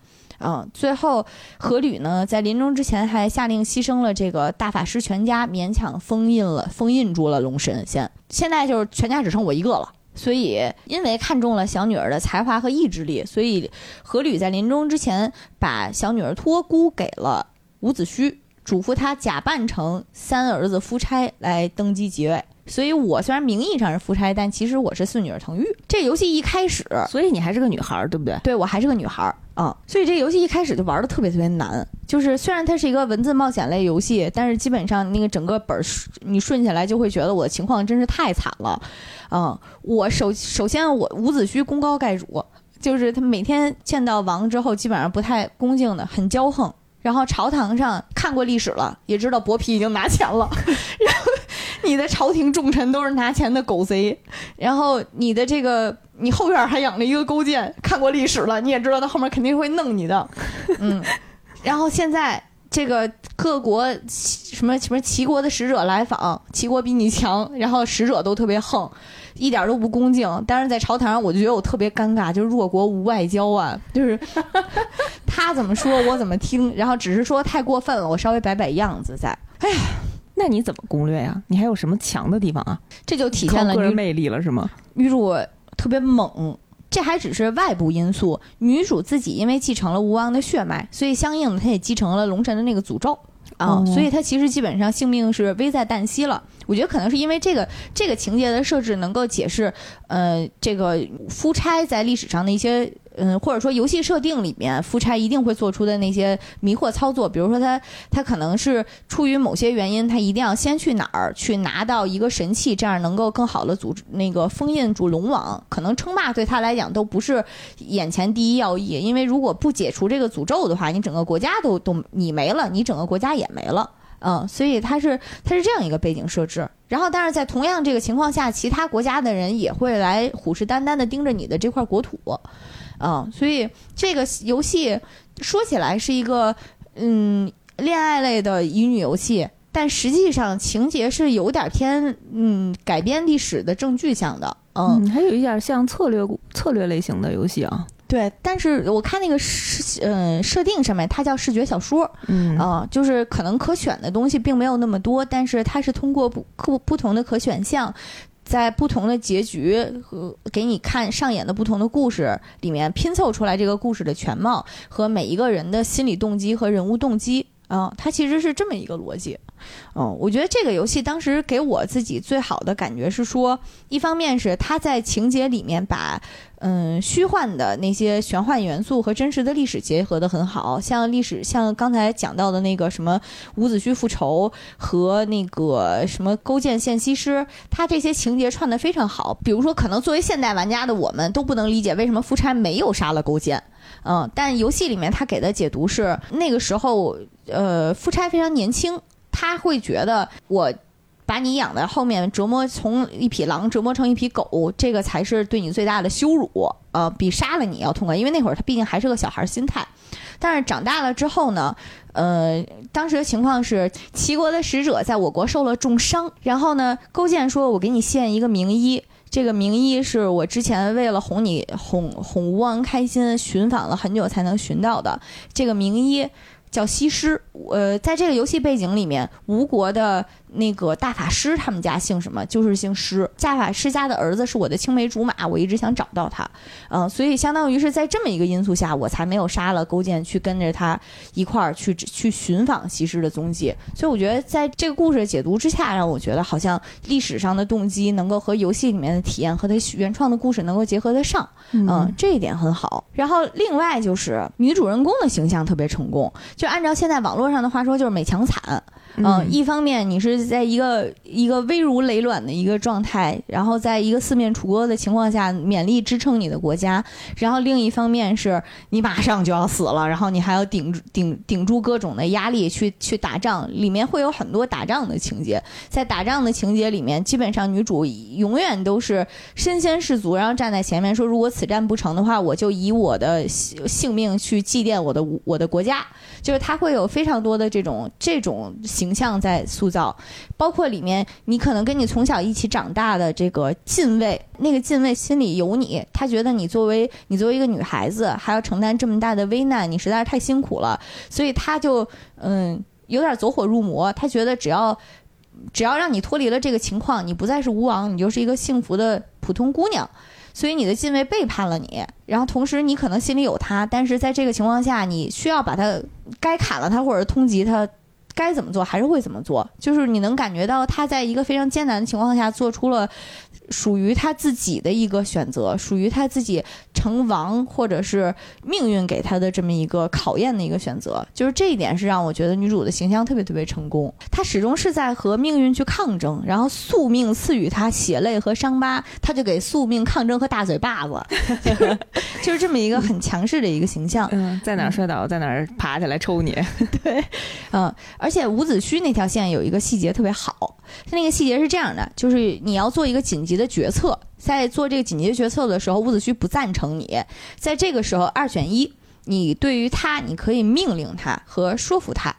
嗯，最后阖闾呢，在临终之前还下令牺牲了这个大法师全家，勉强封印了，封印住了龙神仙。现在就是全家只剩我一个了。所以，因为看中了小女儿的才华和意志力，所以阖闾在临终之前把小女儿托孤给了伍子胥。嘱咐他假扮成三儿子夫差来登基即位，所以我虽然名义上是夫差，但其实我是四女儿腾玉。这游戏一开始，所以你还是个女孩，对不对？对，我还是个女孩啊。所以这游戏一开始就玩的特别特别难，就是虽然它是一个文字冒险类游戏，但是基本上那个整个本儿你顺下来就会觉得我的情况真是太惨了。嗯，我首首先我伍子胥功高盖主，就是他每天见到王之后，基本上不太恭敬的，很骄横。然后朝堂上看过历史了，也知道薄皮已经拿钱了。然 后你的朝廷重臣都是拿钱的狗贼。然后你的这个，你后院还养了一个勾践，看过历史了，你也知道他后面肯定会弄你的。嗯。然后现在这个各国什么什么齐国的使者来访，齐国比你强，然后使者都特别横。一点都不恭敬，但是在朝堂上我就觉得我特别尴尬，就是弱国无外交啊，就是 他怎么说我怎么听，然后只是说太过分了，我稍微摆摆样子在。哎呀，那你怎么攻略呀？你还有什么强的地方啊？这就体现了个人魅力了，是吗？女主特别猛，这还只是外部因素。女主自己因为继承了吴王的血脉，所以相应的她也继承了龙神的那个诅咒啊，所以她其实基本上性命是危在旦夕了。我觉得可能是因为这个这个情节的设置能够解释，呃，这个夫差在历史上的一些。嗯，或者说游戏设定里面，夫差一定会做出的那些迷惑操作，比如说他他可能是出于某些原因，他一定要先去哪儿去拿到一个神器，这样能够更好的组织那个封印住龙王。可能称霸对他来讲都不是眼前第一要义，因为如果不解除这个诅咒的话，你整个国家都都你没了，你整个国家也没了。嗯，所以它是它是这样一个背景设置。然后，但是在同样这个情况下，其他国家的人也会来虎视眈眈的盯着你的这块国土，嗯，所以这个游戏说起来是一个嗯恋爱类的乙女游戏，但实际上情节是有点偏嗯改编历史的正剧向的，嗯，嗯，还有一点像策略策略类型的游戏啊。对。但是我看那个视嗯设定上面，它叫视觉小说，嗯啊、就是可能可选的东西并没有那么多，但是它是通过不不不同的可选项，在不同的结局和给你看上演的不同的故事里面拼凑出来这个故事的全貌和每一个人的心理动机和人物动机啊、它其实是这么一个逻辑。嗯，我觉得这个游戏当时给我自己最好的感觉是说，一方面是它在情节里面把嗯虚幻的那些玄幻元素和真实的历史结合的很好，像历史像刚才讲到的那个什么伍子胥复仇和那个什么勾践献西施，它这些情节串的非常好。比如说，可能作为现代玩家的我们都不能理解为什么夫差没有杀了勾践。嗯，但游戏里面他给的解读是，那个时候，呃，夫差非常年轻，他会觉得我把你养在后面折磨，从一匹狼折磨成一匹狗，这个才是对你最大的羞辱，呃，比杀了你要痛快，因为那会儿他毕竟还是个小孩儿心态。但是长大了之后呢，呃，当时的情况是齐国的使者在我国受了重伤，然后呢，勾践说：“我给你献一个名医。”这个名医是我之前为了哄你哄哄吴王开心，寻访了很久才能寻到的。这个名医叫西施，呃，在这个游戏背景里面，吴国的那个大法师他们家姓什么？就是姓施。大法师家的儿子是我的青梅竹马，我一直想找到他，嗯、所以相当于是在这么一个因素下，我才没有杀了勾践，去跟着他一块儿去去寻访西施的踪迹。所以我觉得在这个故事的解读之下，让我觉得好像历史上的动机能够和游戏里面的体验和他原创的故事能够结合得上。嗯，这一点很好。然后另外就是女主人公的形象特别成功，就按照现在网络上的话说，就是美强惨。嗯，一方面你是在一个一个危如累卵的一个状态，然后在一个四面楚歌的情况下勉力支撑你的国家，然后另一方面是你马上就要死了，然后你还要顶顶顶住各种的压力去去打仗，里面会有很多打仗的情节。在打仗的情节里面，基本上女主永远都是身先士卒，然后站在前面说，如果此战不成的话，我就以我的性命去祭奠我的我的国家。就是她会有非常多的这种这种形象在塑造，包括里面你可能跟你从小一起长大的这个禁卫，那个禁卫心里有你，他觉得你作为你作为一个女孩子还要承担这么大的危难，你实在是太辛苦了，所以他就嗯有点走火入魔，他觉得只要。只要让你脱离了这个情况，你不再是吴王，你就是一个幸福的普通姑娘。所以你的禁卫背叛了你，然后同时你可能心里有他，但是在这个情况下，你需要把他该砍了他或者通缉他，该怎么做还是会怎么做。就是你能感觉到他在一个非常艰难的情况下做出了属于他自己的一个选择，属于他自己成王或者是命运给他的这么一个考验的一个选择。就是这一点是让我觉得女主的形象特别特别成功。她始终是在和命运去抗争，然后宿命赐予她血泪和伤疤，她就给宿命抗争和大嘴巴子，就 是就是这么一个很强势的一个形象。嗯，在哪儿摔倒，在哪儿爬起来抽你。对嗯，而且伍子胥那条线有一个细节特别好，它那个细节是这样的，就是你要做一个紧急的决策，在做这个紧急决策的时候，伍子胥不赞成你，在这个时候二选一，你对于他，你可以命令他和说服他，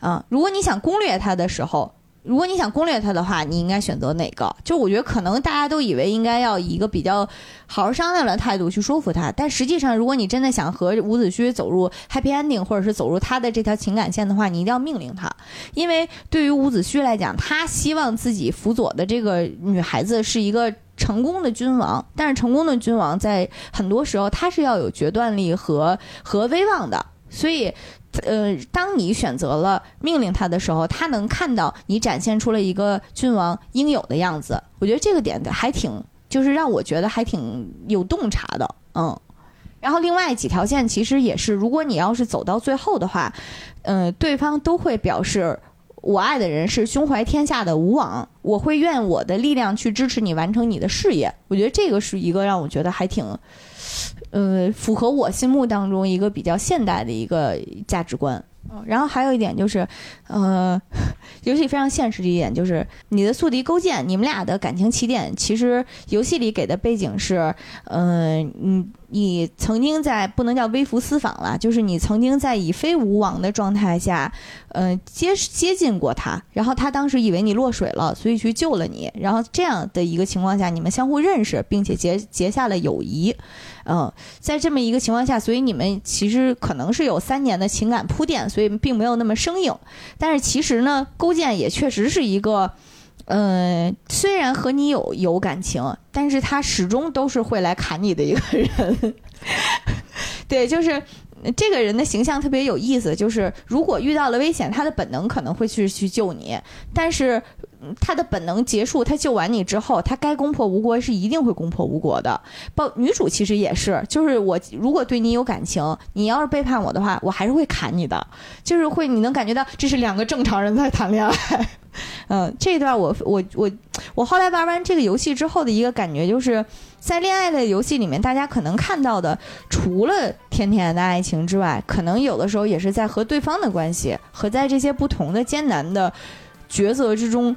啊、如果你想攻略他的时候。如果你想攻略他的话，你应该选择哪个？就我觉得可能大家都以为应该要以一个比较好好商量的态度去说服他，但实际上，如果你真的想和伍子胥走入 happy ending，或者是走入他的这条情感线的话，你一定要命令他，因为对于伍子胥来讲，他希望自己辅佐的这个女孩子是一个成功的君王，但是成功的君王在很多时候他是要有决断力和和威望的，所以。呃，当你选择了命令他的时候，他能看到你展现出了一个君王应有的样子。我觉得这个点还挺，就是让我觉得还挺有洞察的，嗯。然后另外几条线其实也是，如果你要是走到最后的话，呃，对方都会表示我爱的人是胸怀天下的吴王，我会愿我的力量去支持你完成你的事业。我觉得这个是一个让我觉得还挺。呃，符合我心目当中一个比较现代的一个价值观。嗯，然后还有一点就是，呃，游戏非常现实的一点就是，你的宿敌勾践，你们俩的感情起点，其实游戏里给的背景是，嗯、你你曾经在不能叫微服私访了，就是你曾经在以非吴王的状态下，呃，接接近过他，然后他当时以为你落水了，所以去救了你，然后这样的一个情况下，你们相互认识，并且结结下了友谊，嗯、在这么一个情况下，所以你们其实可能是有三年的情感铺垫，所以并没有那么生硬。但是其实呢，勾践也确实是一个，呃，虽然和你有有感情，但是他始终都是会来砍你的一个人。对，就是。这个人的形象特别有意思，就是如果遇到了危险，他的本能可能会去去救你，但是他的本能结束，他救完你之后，他该攻破吴国是一定会攻破吴国的。包女主其实也是，就是我如果对你有感情，你要是背叛我的话，我还是会砍你的，就是会你能感觉到这是两个正常人在谈恋爱。嗯，这一段我我我我后来玩完这个游戏之后的一个感觉就是，在恋爱的游戏里面，大家可能看到的除了甜甜的爱情之外，可能有的时候也是在和对方的关系和在这些不同的艰难的抉择之中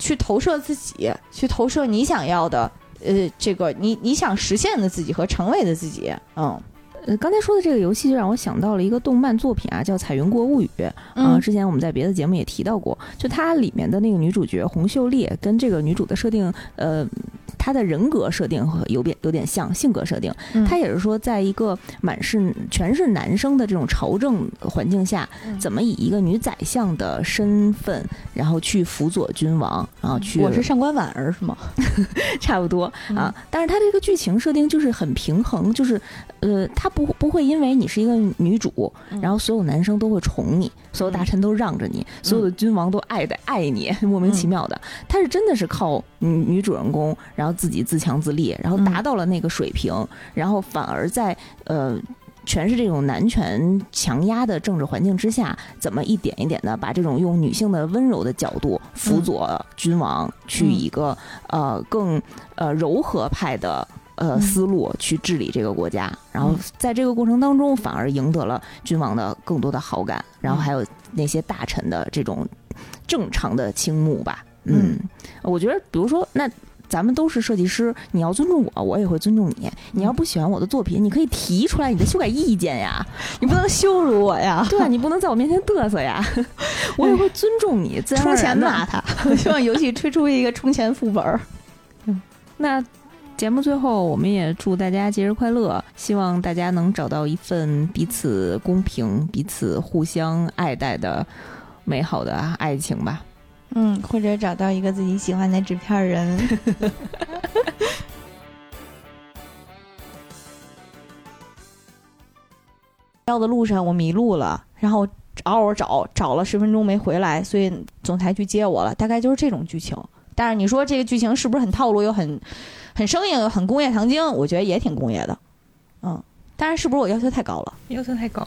去投射自己，去投射你想要的。呃，这个你你想实现的自己和成为的自己，嗯呃，刚才说的这个游戏就让我想到了一个动漫作品啊，叫《彩云国物语》啊、嗯之前我们在别的节目也提到过，就它里面的那个女主角洪秀丽跟这个女主的设定，呃，她的人格设定和有点有点像，性格设定。嗯她也是说，在一个满是全是男生的这种朝政环境下，嗯怎么以一个女宰相的身份，然后去辅佐君王，然后去我是上官婉儿是吗？差不多嗯啊。但是它这个剧情设定就是很平衡，就是呃，它不不会因为你是一个女主，嗯。然后所有男生都会宠你，所有大臣都让着你，所有的君王都爱的爱你，莫名其妙的。他是真的是靠女女主人公，然后自己自强自立，然后达到了那个水平，然后反而在呃。全是这种男权强压的政治环境之下，怎么一点一点的把这种用女性的温柔的角度辅佐君王，去嗯。一个呃更呃柔和派的呃嗯思路去治理这个国家，然后嗯在这个过程当中，反而赢得了君王的更多的好感，然后还有那些大臣的这种正常的倾慕吧。嗯，我觉得，比如说那。咱们都是设计师，你要尊重我，我也会尊重你。你要不喜欢我的作品，你可以提出来你的修改意见呀。你不能羞辱我呀！对啊，你不能在我面前嘚瑟呀。我也会尊重你，自然充钱骂他，希望游戏推出一个充钱副本儿。那节目最后，我们也祝大家节日快乐，希望大家能找到一份彼此公平、彼此互相爱戴的美好的爱情吧。嗯，或者找到一个自己喜欢的纸片人。要的路上我迷路了，然后嗷嗷找，找了十分钟没回来，所以总裁去接我了，大概就是这种剧情。但是你说这个剧情是不是很套路，又很很生硬，很工业糖精？我觉得也挺工业的，嗯。但是是不是我要求太高了？要求太高，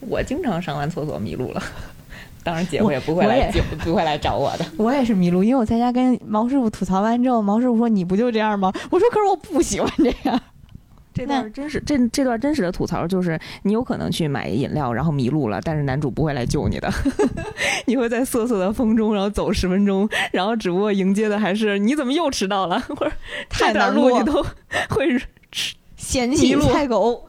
我经常上完厕所迷路了。当然，姐夫也不会来接，不会来找我的。我也是迷路，因为我在家跟毛师傅吐槽完之后，毛师傅说：“你不就这样吗？”我说：“可是我不喜欢这样。”这段真实，这这段真实的吐槽就是，你有可能去买饮料，然后迷路了，但是男主不会来救你的，你会在瑟瑟的风中，然后走十分钟，然后只不过迎接的还是你怎么又迟到了，或者太这段难过路你都 会嫌弃菜狗。